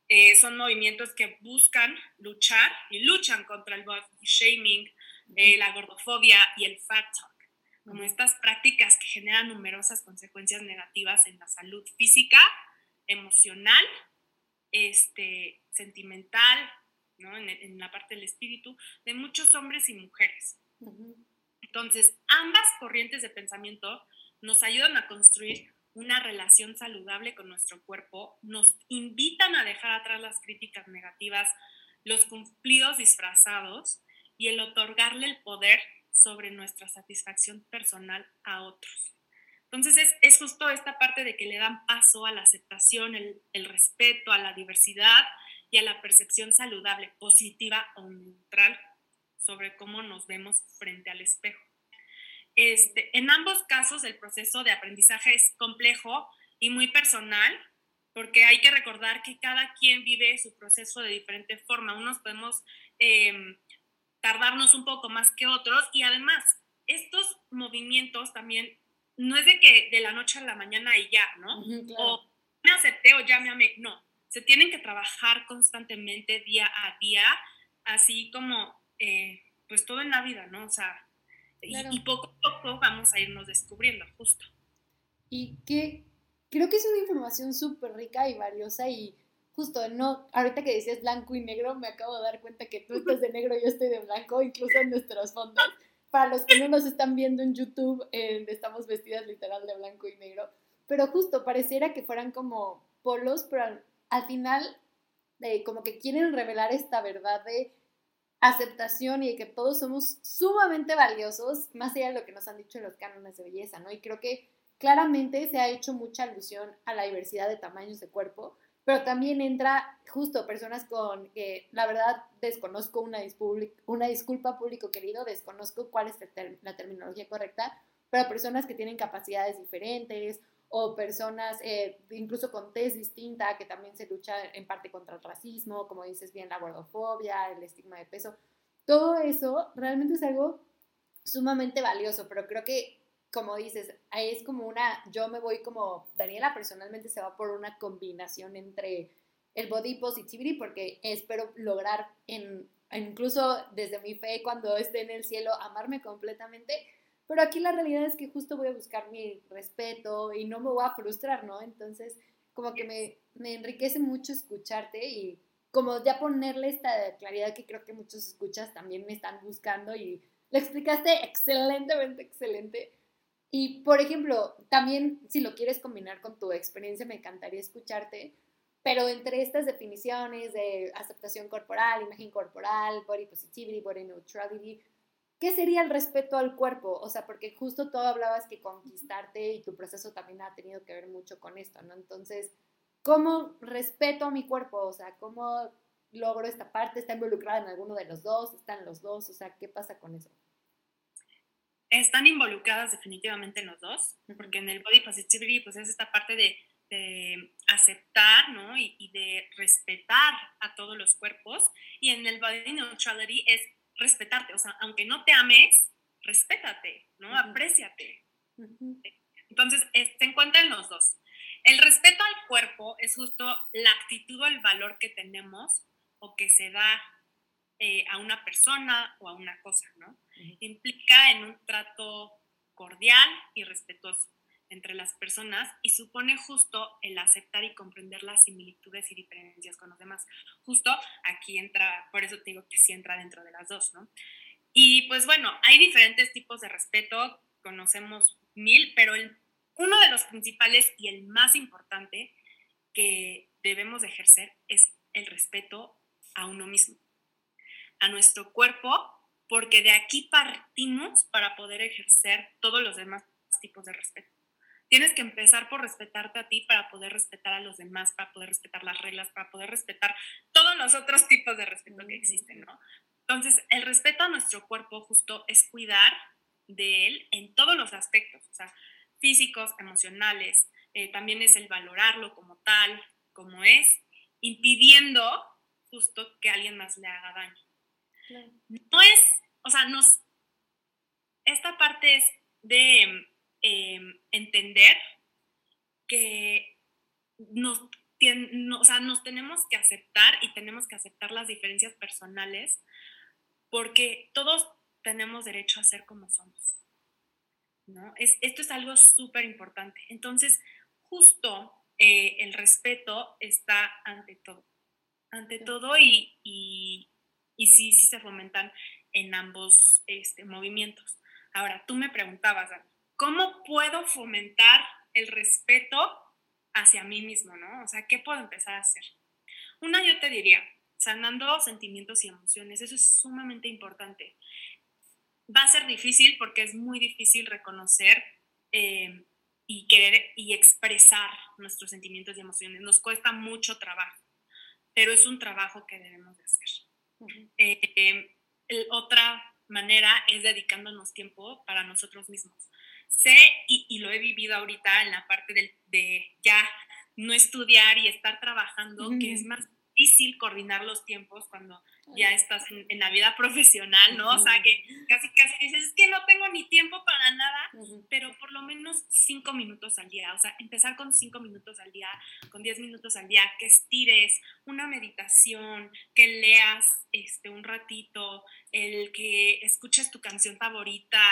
B: Eh, son movimientos que buscan luchar y luchan contra el body shaming, eh, la gordofobia y el fat talk como estas prácticas que generan numerosas consecuencias negativas en la salud física, emocional, este, sentimental, ¿no? en, la parte del espíritu, de muchos hombres y mujeres. Entonces, ambas corrientes de pensamiento nos ayudan a construir una relación saludable con nuestro cuerpo, nos invitan a dejar atrás las críticas negativas, los cumplidos disfrazados y el otorgarle el poder sobre nuestra satisfacción personal a otros. Entonces es, justo esta parte de que le dan paso a la aceptación, el, respeto, a la diversidad y a la percepción saludable, positiva o neutral sobre cómo nos vemos frente al espejo. Este, en ambos casos el proceso de aprendizaje es complejo y muy personal, porque hay que recordar que cada quien vive su proceso de diferente forma. Unos podemos em, tardarnos un poco más que otros y además estos movimientos también no es de que de la noche a la mañana y ya, ¿no? O me acepté o ya me amé, no, se tienen que trabajar constantemente día a día, así como eh, pues todo en la vida, ¿no? O sea, y, poco a poco vamos a irnos descubriendo justo.
A: Y que creo que es una información súper rica y valiosa y justo, no, ahorita que decías blanco y negro, me acabo de dar cuenta que tú estás de negro y yo estoy de blanco, incluso en nuestros fondos. Para los que no nos están viendo en YouTube, eh, estamos vestidas literal de blanco y negro. Pero justo, pareciera que fueran como polos, pero al, final, eh, como que quieren revelar esta verdad de aceptación y de que todos somos sumamente valiosos, más allá de lo que nos han dicho los cánones de belleza, ¿no? Y creo que claramente se ha hecho mucha alusión a la diversidad de tamaños de cuerpo, pero también entra justo personas con, que la verdad desconozco una, una disculpa público querido, desconozco cuál es la terminología correcta, pero personas que tienen capacidades diferentes o personas eh, incluso con test distinta que también se lucha en parte contra el racismo, como dices bien, la gordofobia, el estigma de peso. Todo eso realmente es algo sumamente valioso, pero creo que como dices, es como una, yo me voy como, Daniela personalmente se va por una combinación entre el body positivity, porque espero lograr en, incluso desde mi fe cuando esté en el cielo, amarme completamente, pero aquí la realidad es que justo voy a buscar mi respeto y no me voy a frustrar, ¿no? Entonces, como que me, me enriquece mucho escucharte y como ya ponerle esta claridad que creo que muchos escuchas también me están buscando y lo explicaste excelentemente, excelente. Y, por ejemplo, también si lo quieres combinar con tu experiencia, me encantaría escucharte, pero entre estas definiciones de aceptación corporal, imagen corporal, body positivity, body neutrality, ¿qué sería el respeto al cuerpo? O sea, porque justo tú hablabas que conquistarte y tu proceso también ha tenido que ver mucho con esto, ¿no? Entonces, ¿cómo respeto a mi cuerpo? O sea, ¿cómo logro esta parte? ¿Está involucrada en alguno de los dos? ¿Están los dos? O sea, ¿qué pasa con eso?
B: están involucradas definitivamente en los dos, porque en el body positivity pues es esta parte de aceptar ¿no? y, de respetar a todos los cuerpos. Y en el body neutrality es respetarte, o sea, aunque no te ames, respétate, ¿no? Apreciate. Entonces, se encuentran los dos. El respeto al cuerpo es justo la actitud o el valor que tenemos o que se da eh, a una persona o a una cosa, ¿no? Implica en un trato cordial y respetuoso entre las personas y supone justo el aceptar y comprender las similitudes y diferencias con los demás. Justo aquí entra, por eso te digo que sí entra dentro de las dos, ¿no? Y pues bueno, hay diferentes tipos de respeto, conocemos mil, pero uno de los principales y el más importante que debemos de ejercer es el respeto a uno mismo, a nuestro cuerpo, porque de aquí partimos para poder ejercer todos los demás tipos de respeto tienes que empezar por respetarte a ti para poder respetar a los demás, para poder respetar las reglas, para poder respetar todos los otros tipos de respeto que existen, ¿no? Entonces, el respeto a nuestro cuerpo justo es cuidar de él en todos los aspectos, o sea, físicos, emocionales, eh, también es el valorarlo como tal, como es, impidiendo justo que alguien más le haga daño. No es, o sea, nos, esta parte es de Em, entender que nos, nos tenemos que aceptar y tenemos que aceptar las diferencias personales porque todos tenemos derecho a ser como somos. ¿no? Es, esto es algo súper importante. Entonces, justo eh, el respeto está ante todo. Ante todo y, y, sí, sí se fomentan en ambos este, movimientos. Ahora, tú me preguntabas, Dani, ¿cómo puedo fomentar el respeto hacia mí mismo, ¿no? O sea, ¿qué puedo empezar a hacer? Una, yo te diría, sanando sentimientos y emociones, eso es sumamente importante. Va a ser difícil porque es muy difícil reconocer eh, y querer y expresar nuestros sentimientos y emociones. Nos cuesta mucho trabajo, pero es un trabajo que debemos de hacer. Eh, otra manera es dedicándonos tiempo para nosotros mismos sé y, lo he vivido ahorita en la parte de ya no estudiar y estar trabajando, que es más difícil coordinar los tiempos cuando ya estás en, la vida profesional, ¿no? O sea, que casi, casi dices, es que no tengo ni tiempo para nada, pero por lo menos cinco minutos al día, o sea, empezar con cinco minutos al día, con diez minutos al día, que estires una meditación, que leas este, un ratito, el que escuches tu canción favorita,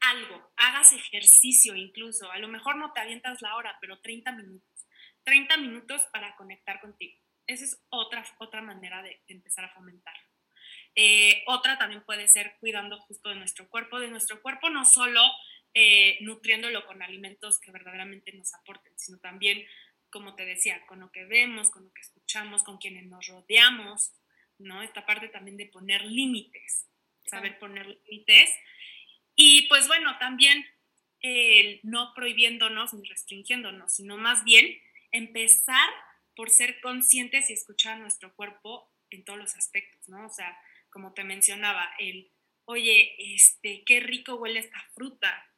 B: algo, hagas ejercicio incluso, a lo mejor no te avientas la hora, pero 30 minutos, 30 minutos para conectar contigo. Esa es otra, otra manera de, empezar a fomentar. Eh, otra también puede ser cuidando justo de nuestro cuerpo, de nuestro cuerpo no solo eh, nutriéndolo con alimentos que verdaderamente nos aporten, sino también, como te decía, con lo que vemos, con lo que escuchamos, con quienes nos rodeamos, ¿no? Esta parte también de poner límites, saber poner límites y pues bueno, también no prohibiéndonos ni restringiéndonos, sino más bien empezar por ser conscientes y escuchar a nuestro cuerpo en todos los aspectos, ¿no? O sea, como te mencionaba, el, oye, este, qué rico huele esta fruta,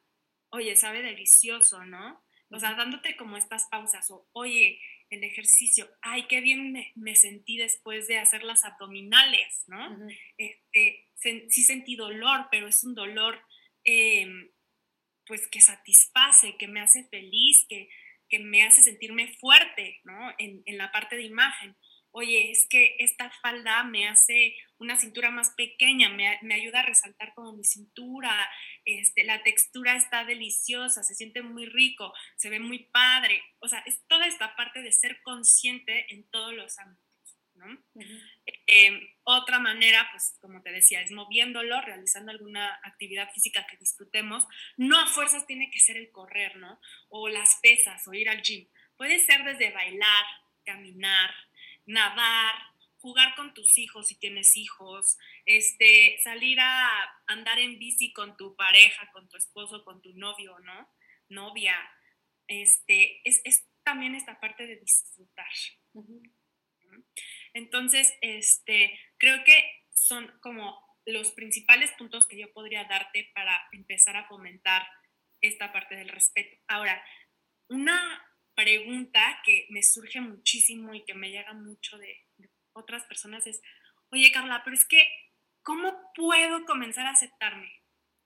B: oye, sabe delicioso, ¿no? O sea, dándote como estas pausas, o oye, el ejercicio, ay, qué bien me, sentí después de hacer las abdominales, ¿no? este, sí sentí dolor, pero es un dolor Em, pues que satisface, que me hace feliz, que, que me hace sentirme fuerte, ¿no? En, en, la parte de imagen. Oye, es que esta falda me hace una cintura más pequeña, me, me ayuda a resaltar como mi cintura, este, la textura está deliciosa, se siente muy rico, se ve muy padre. O sea, es toda esta parte de ser consciente en todos los ámbitos. Em, otra manera, pues como te decía, es moviéndolo, realizando alguna actividad física que disfrutemos. No a fuerzas tiene que ser el correr, ¿no? O las pesas o ir al gym. Puede ser desde bailar, caminar, nadar, jugar con tus hijos si tienes hijos, este, salir a andar en bici con tu pareja, con tu esposo, con tu novio, ¿no? Novia. Este, es, también esta parte de disfrutar. Entonces, este, creo que son como los principales puntos que yo podría darte para empezar a fomentar esta parte del respeto. Ahora, una pregunta que me surge muchísimo y que me llega mucho de, otras personas es, oye Carla, pero es que, ¿cómo puedo comenzar a aceptarme?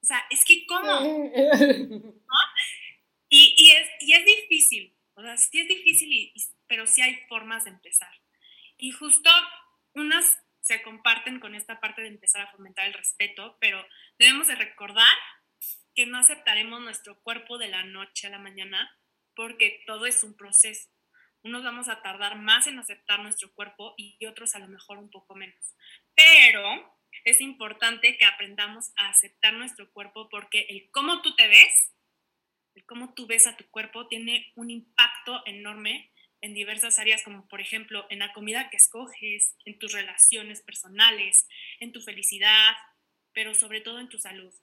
B: O sea, es que ¿cómo? [LAUGHS] y, es, es difícil, o sea, sí es difícil, pero sí hay formas de empezar. Y justo unas se comparten con esta parte de empezar a fomentar el respeto, pero debemos de recordar que no aceptaremos nuestro cuerpo de la noche a la mañana porque todo es un proceso. Unos vamos a tardar más en aceptar nuestro cuerpo y otros a lo mejor un poco menos. Pero es importante que aprendamos a aceptar nuestro cuerpo porque el cómo tú te ves, el cómo tú ves a tu cuerpo tiene un impacto enorme en diversas áreas, como por ejemplo en la comida que escoges, en tus relaciones personales, en tu felicidad, pero sobre todo en tu salud.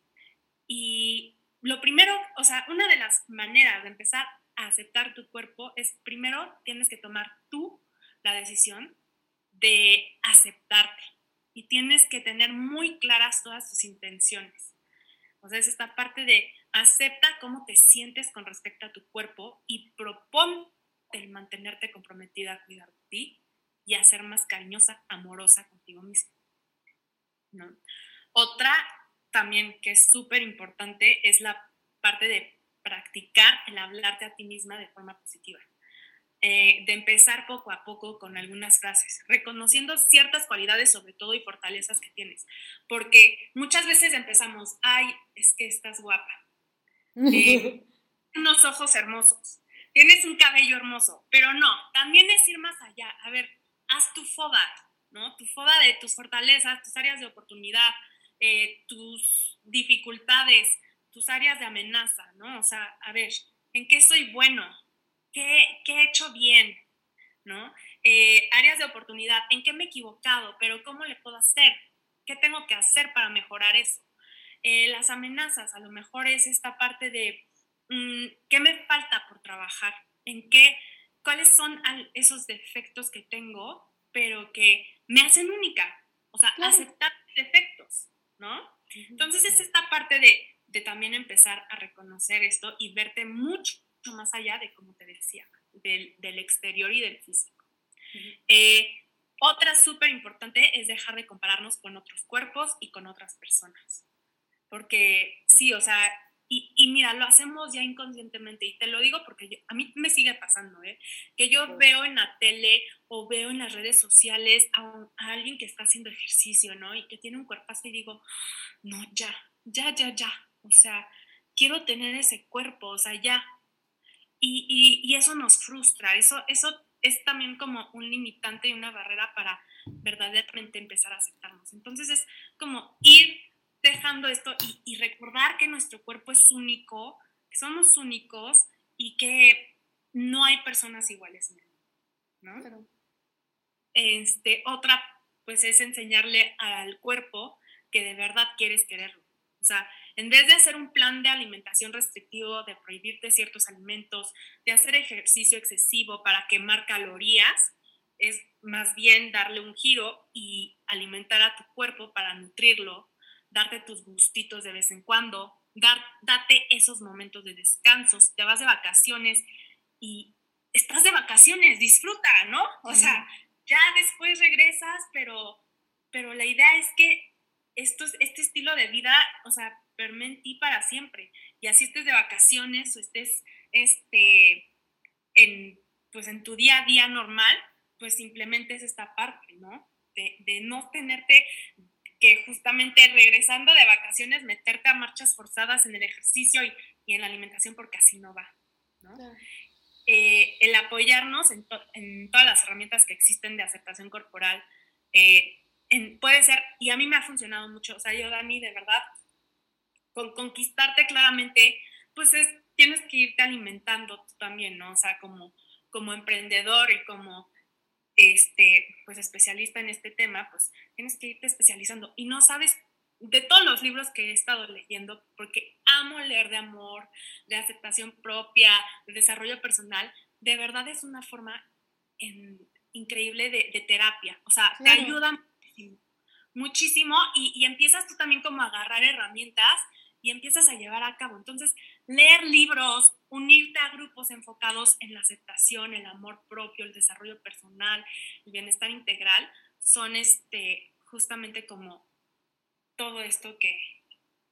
B: Y lo primero, o sea, una de las maneras de empezar a aceptar tu cuerpo es primero tienes que tomar tú la decisión de aceptarte y tienes que tener muy claras todas tus intenciones. O sea, es esta parte de acepta cómo te sientes con respecto a tu cuerpo y propón el mantenerte comprometida a cuidar de ti y a ser más cariñosa, amorosa contigo misma. ¿no? Otra también que es súper importante es la parte de practicar el hablarte a ti misma de forma positiva. Eh, de empezar poco a poco con algunas frases, reconociendo ciertas cualidades sobre todo y fortalezas que tienes. Porque muchas veces empezamos, ay, es que estás guapa, [LAUGHS] eh, unos ojos hermosos, tienes un cabello hermoso, pero no, también es ir más allá. A ver, haz tu foda, ¿no? Tu foda de tus fortalezas, tus áreas de oportunidad, eh, tus dificultades, tus áreas de amenaza, ¿no? O sea, a ver, ¿en qué soy bueno? ¿Qué, qué he hecho bien? ¿No? Eh, áreas de oportunidad, ¿en qué me he equivocado? Pero ¿cómo le puedo hacer? ¿Qué tengo que hacer para mejorar eso? Eh, las amenazas, a lo mejor es esta parte de ¿qué me falta por trabajar? ¿En qué? ¿Cuáles son esos defectos que tengo, pero que me hacen única? O sea, aceptar defectos, ¿no? Entonces es esta parte de de también empezar a reconocer esto y verte mucho más allá de, como te decía, del, del exterior y del físico. Eh, otra súper importante es dejar de compararnos con otros cuerpos y con otras personas. Porque sí, o sea, y, y, mira, lo hacemos ya inconscientemente, y te lo digo porque a mí me sigue pasando, ¿eh? que yo veo en la tele o veo en las redes sociales a, a, alguien que está haciendo ejercicio, ¿no? Y que tiene un cuerpazo y digo, no, ya, ya, ya, ya, o sea, quiero tener ese cuerpo, o sea, ya. Y, y, eso nos frustra, eso, eso es también como un limitante y una barrera para verdaderamente empezar a aceptarnos. Entonces es como ir dejando esto y, y recordar que nuestro cuerpo es único, que somos únicos y que no hay personas iguales ¿no? Este, otra, pues es enseñarle al cuerpo que de verdad quieres quererlo. O sea, en vez de hacer un plan de alimentación restrictivo, de prohibirte ciertos alimentos, de hacer ejercicio excesivo para quemar calorías, es más bien darle un giro y alimentar a tu cuerpo para nutrirlo, darte tus gustitos de vez en cuando, dar, date esos momentos de descanso, te vas de vacaciones y estás de vacaciones, disfruta, ¿no? O sea, ya después regresas, pero, pero la idea es que esto, este estilo de vida, o sea, perme en ti para siempre. Y así estés de vacaciones o estés este, en, pues en tu día a día normal, pues simplemente es esta parte, ¿no? De, de no tenerte que justamente regresando de vacaciones meterte a marchas forzadas en el ejercicio y, y en la alimentación porque así no va, ¿no? Eh, el apoyarnos en, en, todas las herramientas que existen de aceptación corporal eh, en, puede ser, y a mí me ha funcionado mucho, o sea, yo, Dani, de verdad, con conquistarte claramente, pues es, tienes que irte alimentando tú también, ¿no? O sea, como, como emprendedor y como este, pues especialista en este tema, pues tienes que irte especializando. Y no sabes, de todos los libros que he estado leyendo, porque amo leer de amor, de aceptación propia, de desarrollo personal, de verdad es una forma increíble de, terapia. O sea, te ayuda muchísimo, muchísimo y, y empiezas tú también como a agarrar herramientas y empiezas a llevar a cabo. Entonces, leer libros, unirte a grupos enfocados en la aceptación, el amor propio, el desarrollo personal, el bienestar integral, son este, justamente como todo esto que,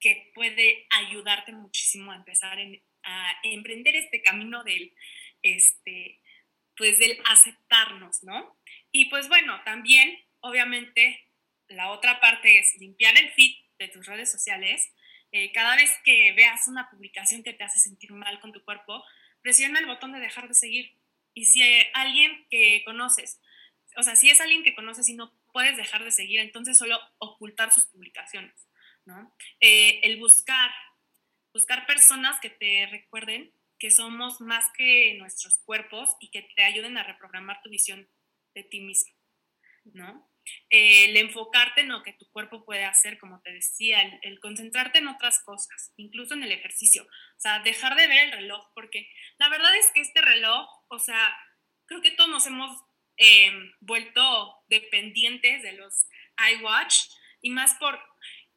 B: que puede ayudarte muchísimo a empezar a emprender este camino del, este, pues del aceptarnos, ¿no? Y pues bueno, también, obviamente, la otra parte es limpiar el feed de tus redes sociales. Eh, cada vez que veas una publicación que te hace sentir mal con tu cuerpo, presiona el botón de dejar de seguir. Y si hay alguien que conoces, o sea, si es alguien que conoces y no puedes dejar de seguir, entonces solo ocultar sus publicaciones, ¿no? Eh, el buscar, buscar personas que te recuerden que somos más que nuestros cuerpos y que te ayuden a reprogramar tu visión de ti mismo, ¿no? Eh, el enfocarte en lo que tu cuerpo puede hacer, como te decía, el, concentrarte en otras cosas, incluso en el ejercicio, o sea, dejar de ver el reloj, porque la verdad es que este reloj, o sea, creo que todos nos hemos em, vuelto dependientes de los iWatch y más por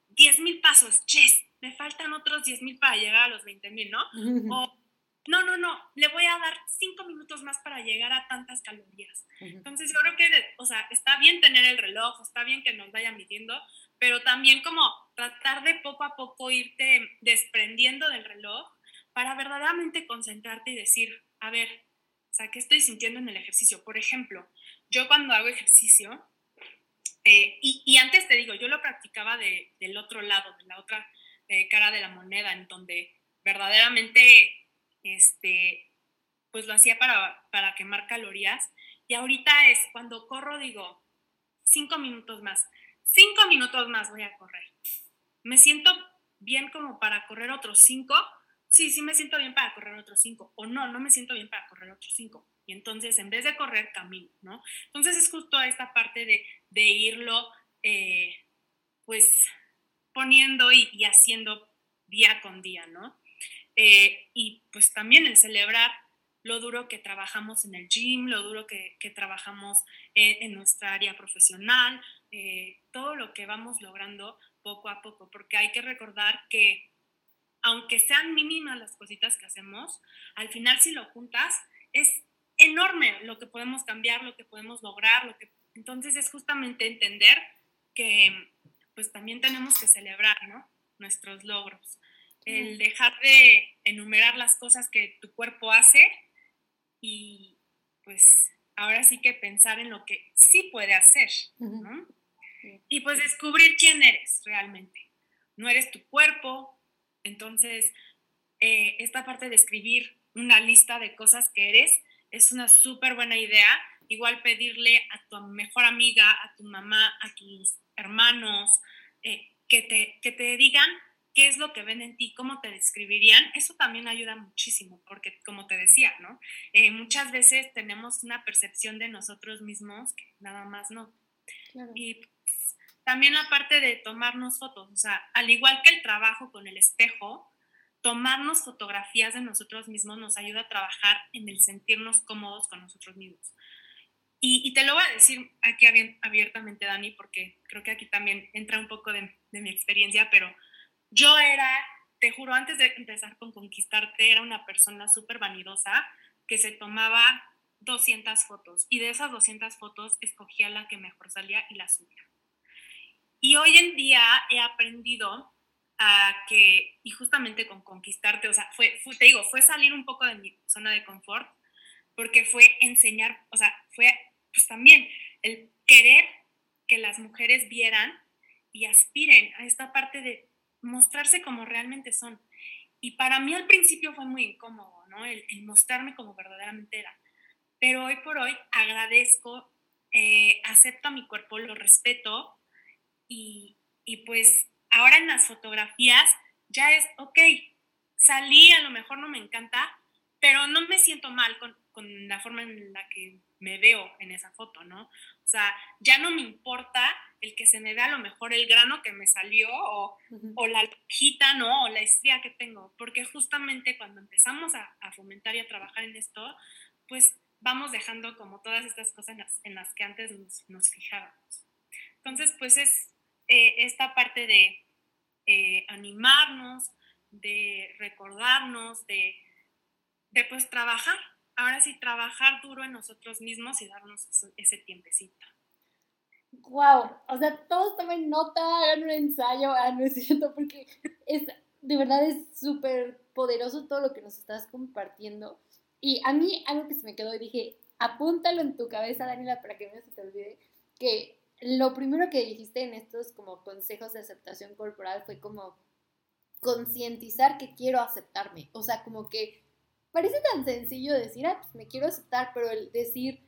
B: 10 mil pasos, yes, me faltan otros 10 mil para llegar a los 20 mil, ¿no? O [LAUGHS] no, no, no, le voy a dar cinco minutos más para llegar a tantas calorías. Entonces yo creo que, o sea, está bien tener el reloj, está bien que nos vaya midiendo, pero también como tratar de poco a poco irte desprendiendo del reloj para verdaderamente concentrarte y decir, a ver, o sea, ¿qué estoy sintiendo en el ejercicio? Por ejemplo, yo cuando hago ejercicio, eh, y, antes te digo, yo lo practicaba del otro lado, de la otra eh, cara de la moneda, en donde verdaderamente este, pues lo hacía para, para quemar calorías. Y ahorita es cuando corro, digo, cinco minutos más, cinco minutos más voy a correr. Me siento bien como para correr otros cinco. Sí, sí me siento bien para correr otros cinco. O no, no me siento bien para correr otros cinco. Y entonces, en vez de correr, camino, ¿no? Entonces es justo esta parte de, de irlo, eh, pues, poniendo y, y haciendo día con día, ¿no? Eh, y pues también el celebrar lo duro que trabajamos en el gym, lo duro que, trabajamos en, nuestra área profesional, eh, todo lo que vamos logrando poco a poco, porque hay que recordar que aunque sean mínimas las cositas que hacemos, al final si lo juntas es enorme lo que podemos cambiar, lo que podemos lograr, lo que entonces es justamente entender que pues también tenemos que celebrar, ¿no? Nuestros logros el dejar de enumerar las cosas que tu cuerpo hace y pues ahora sí que pensar en lo que sí puede hacer, ¿no? Y pues descubrir quién eres realmente. No eres tu cuerpo, entonces eh, esta parte de escribir una lista de cosas que eres es una súper buena idea. Igual pedirle a tu mejor amiga, a tu mamá, a tus hermanos, eh, que, te, que te digan qué es lo que ven en ti, cómo te describirían, eso también ayuda muchísimo, porque como te decía, ¿no? Eh, muchas veces tenemos una percepción de nosotros mismos que nada más no. Y pues, también la parte de tomarnos fotos, o sea, al igual que el trabajo con el espejo, tomarnos fotografías de nosotros mismos nos ayuda a trabajar en el sentirnos cómodos con nosotros mismos. Y, te lo voy a decir aquí abiertamente, Dani, porque creo que aquí también entra un poco de, de mi experiencia, pero yo era, te juro, antes de empezar con Conquistarte, era una persona súper vanidosa que se tomaba 200 fotos y de esas 200 fotos escogía la que mejor salía y la subía. Y hoy en día he aprendido a que, y justamente con Conquistarte, o sea, fue, te digo, fue salir un poco de mi zona de confort, porque fue enseñar, o sea, fue pues también el querer que las mujeres vieran y aspiren a esta parte de mostrarse como realmente son. Y para mí al principio fue muy incómodo, ¿no? El, mostrarme como verdaderamente era. Pero hoy por hoy agradezco, eh, acepto a mi cuerpo, lo respeto y, y pues ahora en las fotografías ya es, ok, salí, a lo mejor no me encanta, pero no me siento mal con, con la forma en la que me veo en esa foto, ¿no? O sea, ya no me importa el que se me vea a lo mejor el grano que me salió o, o la hojita, ¿no? O la estría que tengo, porque justamente cuando empezamos a, a, fomentar y a trabajar en esto, pues vamos dejando como todas estas cosas en las, en las que antes nos, nos, fijábamos. Entonces, pues es eh, esta parte de eh, animarnos, de recordarnos, de, de pues trabajar. Ahora sí, trabajar duro en nosotros mismos y darnos ese tiempecito.
A: Wow, o sea, todos tomen nota, hagan un ensayo, ah, no es cierto, porque es, de verdad es súper poderoso todo lo que nos estás compartiendo. Y a mí algo que se me quedó y dije, apúntalo en tu cabeza, Daniela, para que no se te olvide, que lo primero que dijiste en estos como consejos de aceptación corporal fue como concientizar que quiero aceptarme. O sea, como que parece tan sencillo decir, ah, pues me quiero aceptar, pero el decir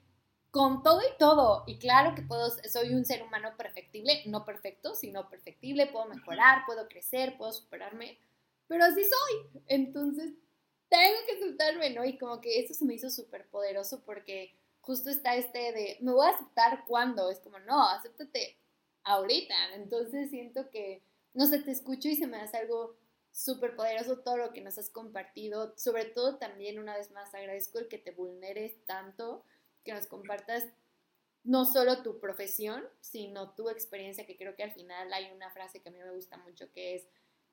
A: con todo y todo, y claro que puedo, soy un ser humano perfectible, no perfecto, sino perfectible, puedo mejorar, puedo crecer, puedo superarme, pero así soy. Entonces, tengo que aceptarme, ¿no? Y como que eso se me hizo súper poderoso porque justo está este de, me voy a aceptar cuando, es como, no, acéptate ahorita. Entonces siento que, no sé, te escucho y se me hace algo súper poderoso todo lo que nos has compartido. Sobre todo también, una vez más, agradezco el que te vulneres tanto, que nos compartas no solo tu profesión, sino tu experiencia, que creo que al final hay una frase que a mí me gusta mucho, que es,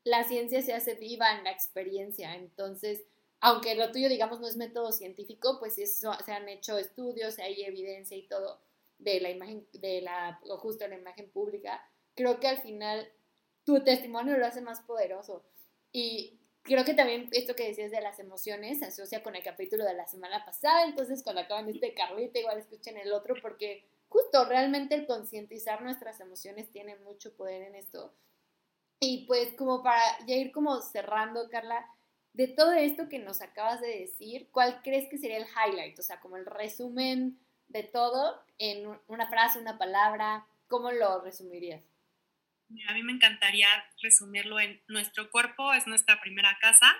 A: la ciencia se hace viva en la experiencia. Entonces, aunque lo tuyo, digamos, no es método científico, pues eso, se han hecho estudios, hay evidencia y todo de la imagen, de la, o justo la imagen pública, creo que al final tu testimonio lo hace más poderoso. Y creo que también esto que decías de las emociones se asocia con el capítulo de la semana pasada, entonces cuando acaban este Carlita, igual escuchen el otro, porque justo realmente el concientizar nuestras emociones tiene mucho poder en esto. Y pues como para ya ir como cerrando, Carla, de todo esto que nos acabas de decir, ¿cuál crees que sería el highlight? O sea, como el resumen de todo en una frase, una palabra, ¿cómo lo resumirías?
B: A mí me encantaría resumirlo en nuestro cuerpo es nuestra primera casa,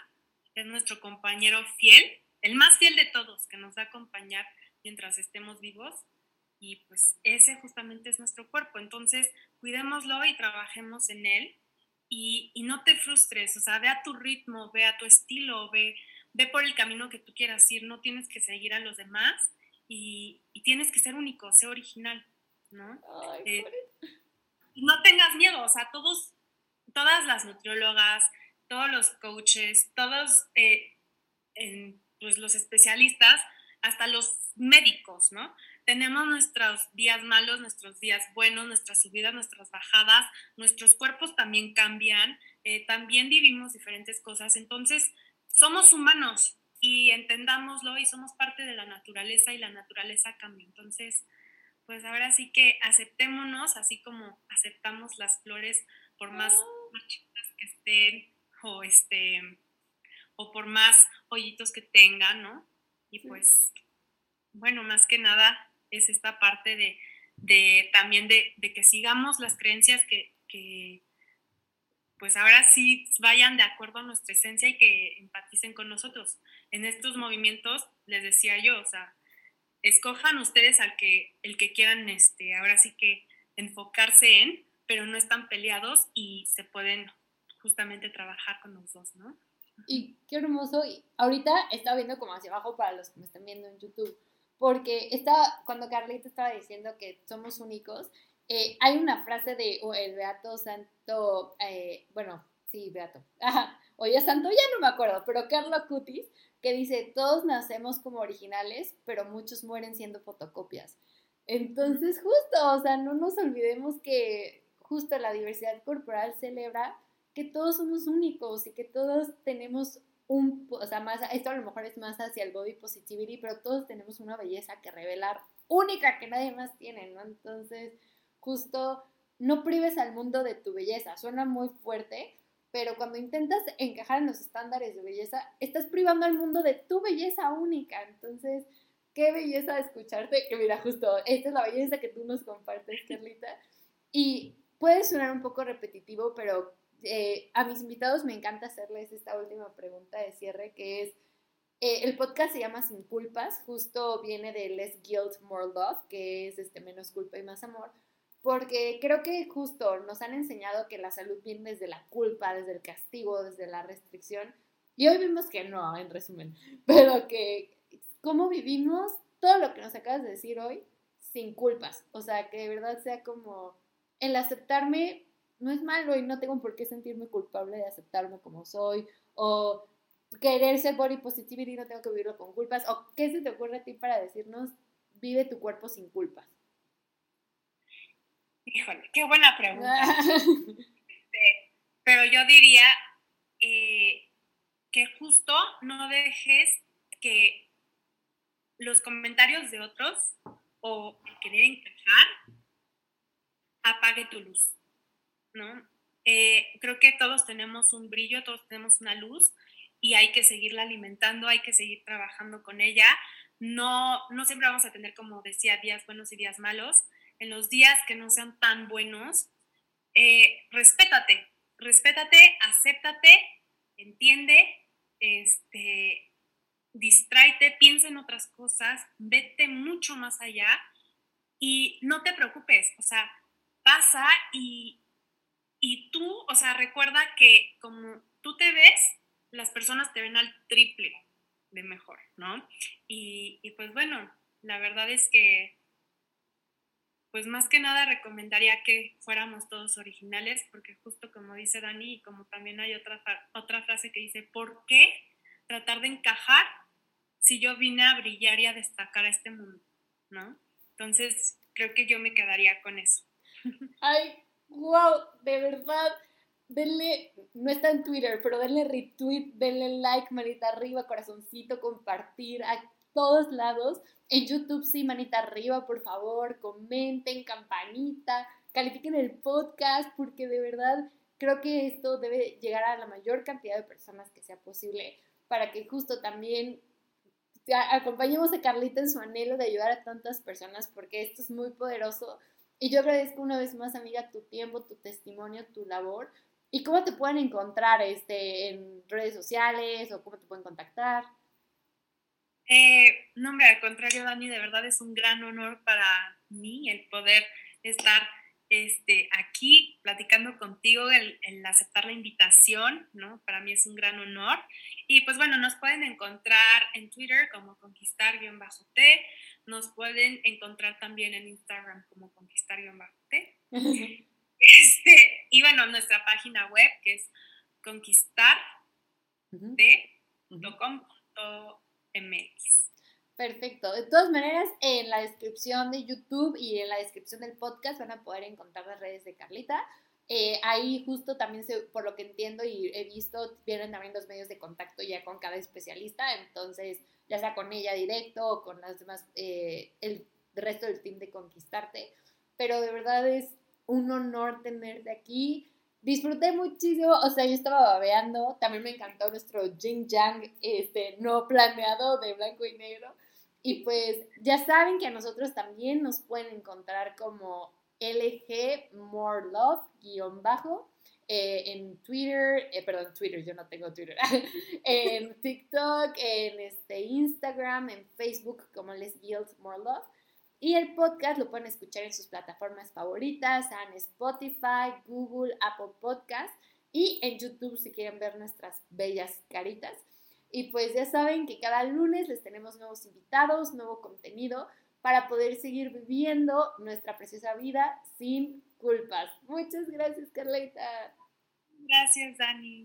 B: es nuestro compañero fiel, el más fiel de todos, que nos va a acompañar mientras estemos vivos. Y pues ese justamente es nuestro cuerpo. Entonces, cuidémoslo y trabajemos en él y, no te frustres, o sea, ve a tu ritmo, ve a tu estilo, ve, ve por el camino que tú quieras ir, no tienes que seguir a los demás y, tienes que ser único, ser original, ¿no? Eh, no tengas miedo, o sea, todos, todas las nutriólogas, todos los coaches, todos eh, pues los especialistas, hasta los médicos, ¿no? tenemos nuestros días malos, nuestros días buenos, nuestras subidas, nuestras bajadas, nuestros cuerpos también cambian, eh, también vivimos diferentes cosas, entonces somos humanos y entendámoslo y somos parte de la naturaleza y la naturaleza cambia. Entonces, pues ahora sí que aceptémonos, así como aceptamos las flores por más, chiquitas que estén o este o por más hoyitos que tengan, ¿no? Y pues, bueno, más que nada, es esta parte de, también de, que sigamos las creencias que, pues ahora sí vayan de acuerdo a nuestra esencia y que empaticen con nosotros. En estos movimientos, les decía yo, o sea, escojan ustedes al que, el que quieran, este, ahora sí que enfocarse en, pero no están peleados y se pueden justamente trabajar con los dos, ¿no?
A: Y qué hermoso. Ahorita está viendo como hacia abajo para los que me están viendo en YouTube porque estaba, cuando Carlita estaba diciendo que somos únicos, eh, hay una frase de el Beato Santo, eh, bueno, sí, Beato, [LAUGHS] o ya Santo, ya no me acuerdo, pero Carlo Cutis, que dice, todos nacemos como originales, pero muchos mueren siendo fotocopias. Entonces, justo, o sea, no nos olvidemos que justo la diversidad corporal celebra que todos somos únicos y que todos tenemos un, o sea, más, esto a lo mejor es más hacia el body positivity, pero todos tenemos una belleza que revelar única que nadie más tiene, ¿no? Entonces, justo no prives al mundo de tu belleza, suena muy fuerte, pero cuando intentas encajar en los estándares de belleza, estás privando al mundo de tu belleza única, entonces, qué belleza escucharte, que mira, justo, esta es la belleza que tú nos compartes, Carlita, y puede sonar un poco repetitivo, pero eh, a mis invitados me encanta hacerles esta última pregunta de cierre, que es, eh, el podcast se llama Sin Culpas, justo viene de Less Guilt, More Love, que es este, menos culpa y más amor, porque creo que justo nos han enseñado que la salud viene desde la culpa, desde el castigo, desde la restricción, y hoy vimos que no, en resumen, [LAUGHS] pero que cómo vivimos todo lo que nos acabas de decir hoy sin culpas, o sea, que de verdad sea como el aceptarme no es malo y no tengo por qué sentirme culpable de aceptarme como soy o querer ser body positivity y no tengo que vivirlo con culpas. O qué se te ocurre a ti para decirnos vive tu cuerpo sin culpas.
B: Híjole, qué buena pregunta. [LAUGHS] Este, pero yo diría eh, que justo no dejes que los comentarios de otros o querer encajar apague tu luz, ¿no? Eh, creo que todos tenemos un brillo, todos tenemos una luz y hay que seguirla alimentando, hay que seguir trabajando con ella. No, no siempre vamos a tener, como decía, días buenos y días malos. En los días que no sean tan buenos, eh, respétate, respétate, acéptate, entiende, este, distráete, piensa en otras cosas, vete mucho más allá y no te preocupes, o sea, pasa y, y tú, o sea, recuerda que como tú te ves, las personas te ven al triple de mejor, ¿no? Y, y pues bueno, la verdad es que, pues más que nada recomendaría que fuéramos todos originales, porque justo como dice Dani, y como también hay otra, otra frase que dice, ¿por qué tratar de encajar si yo vine a brillar y a destacar a este mundo, ¿no? Entonces, creo que yo me quedaría con eso.
A: Ay, wow, de verdad. Denle, no está en Twitter, pero denle retweet, denle like, manita arriba, corazoncito, compartir todos lados. En YouTube sí, manita arriba, por favor, comenten, campanita, califiquen el podcast, porque de verdad creo que esto debe llegar a la mayor cantidad de personas que sea posible para que justo también acompañemos a Carlita en su anhelo de ayudar a tantas personas, porque esto es muy poderoso y yo agradezco una vez más, amiga, tu tiempo, tu testimonio, tu labor. ¿Y cómo te pueden encontrar este, en redes sociales o cómo te pueden contactar?
B: Eh, no, hombre, al contrario, Dani, de verdad es un gran honor para mí el poder estar este, aquí platicando contigo, el, el, aceptar la invitación, ¿no? Para mí es un gran honor. Y pues bueno, nos pueden encontrar en Twitter como conquistar-t, nos pueden encontrar también en Instagram como conquistar-t. [LAUGHS] este, y bueno, nuestra página web que es conquistar.com.mx.
A: Perfecto. De todas maneras, en la descripción de YouTube y en la descripción del podcast van a poder encontrar las redes de Carlita. Eh, ahí justo también, se, por lo que entiendo y he visto, vienen también los medios de contacto ya con cada especialista, entonces ya sea con ella directo o con las demás, eh, el resto del team de Conquistarte. Pero de verdad es un honor tenerte aquí. Disfruté muchísimo, o sea, yo estaba babeando, también me encantó nuestro Jing Yang este, no planeado de blanco y negro. Y pues ya saben que a nosotros también nos pueden encontrar como LG More Love guion bajo eh, en Twitter, eh, perdón, Twitter, yo no tengo Twitter, [LAUGHS] en TikTok, en este Instagram, en Facebook como Les Guild More Love. Y el podcast lo pueden escuchar en sus plataformas favoritas, en Spotify, Google, Apple Podcast y en YouTube si quieren ver nuestras bellas caritas. Y pues ya saben que cada lunes les tenemos nuevos invitados, nuevo contenido para poder seguir viviendo nuestra preciosa vida sin culpas. Muchas gracias, Carlita.
B: Gracias, Dani.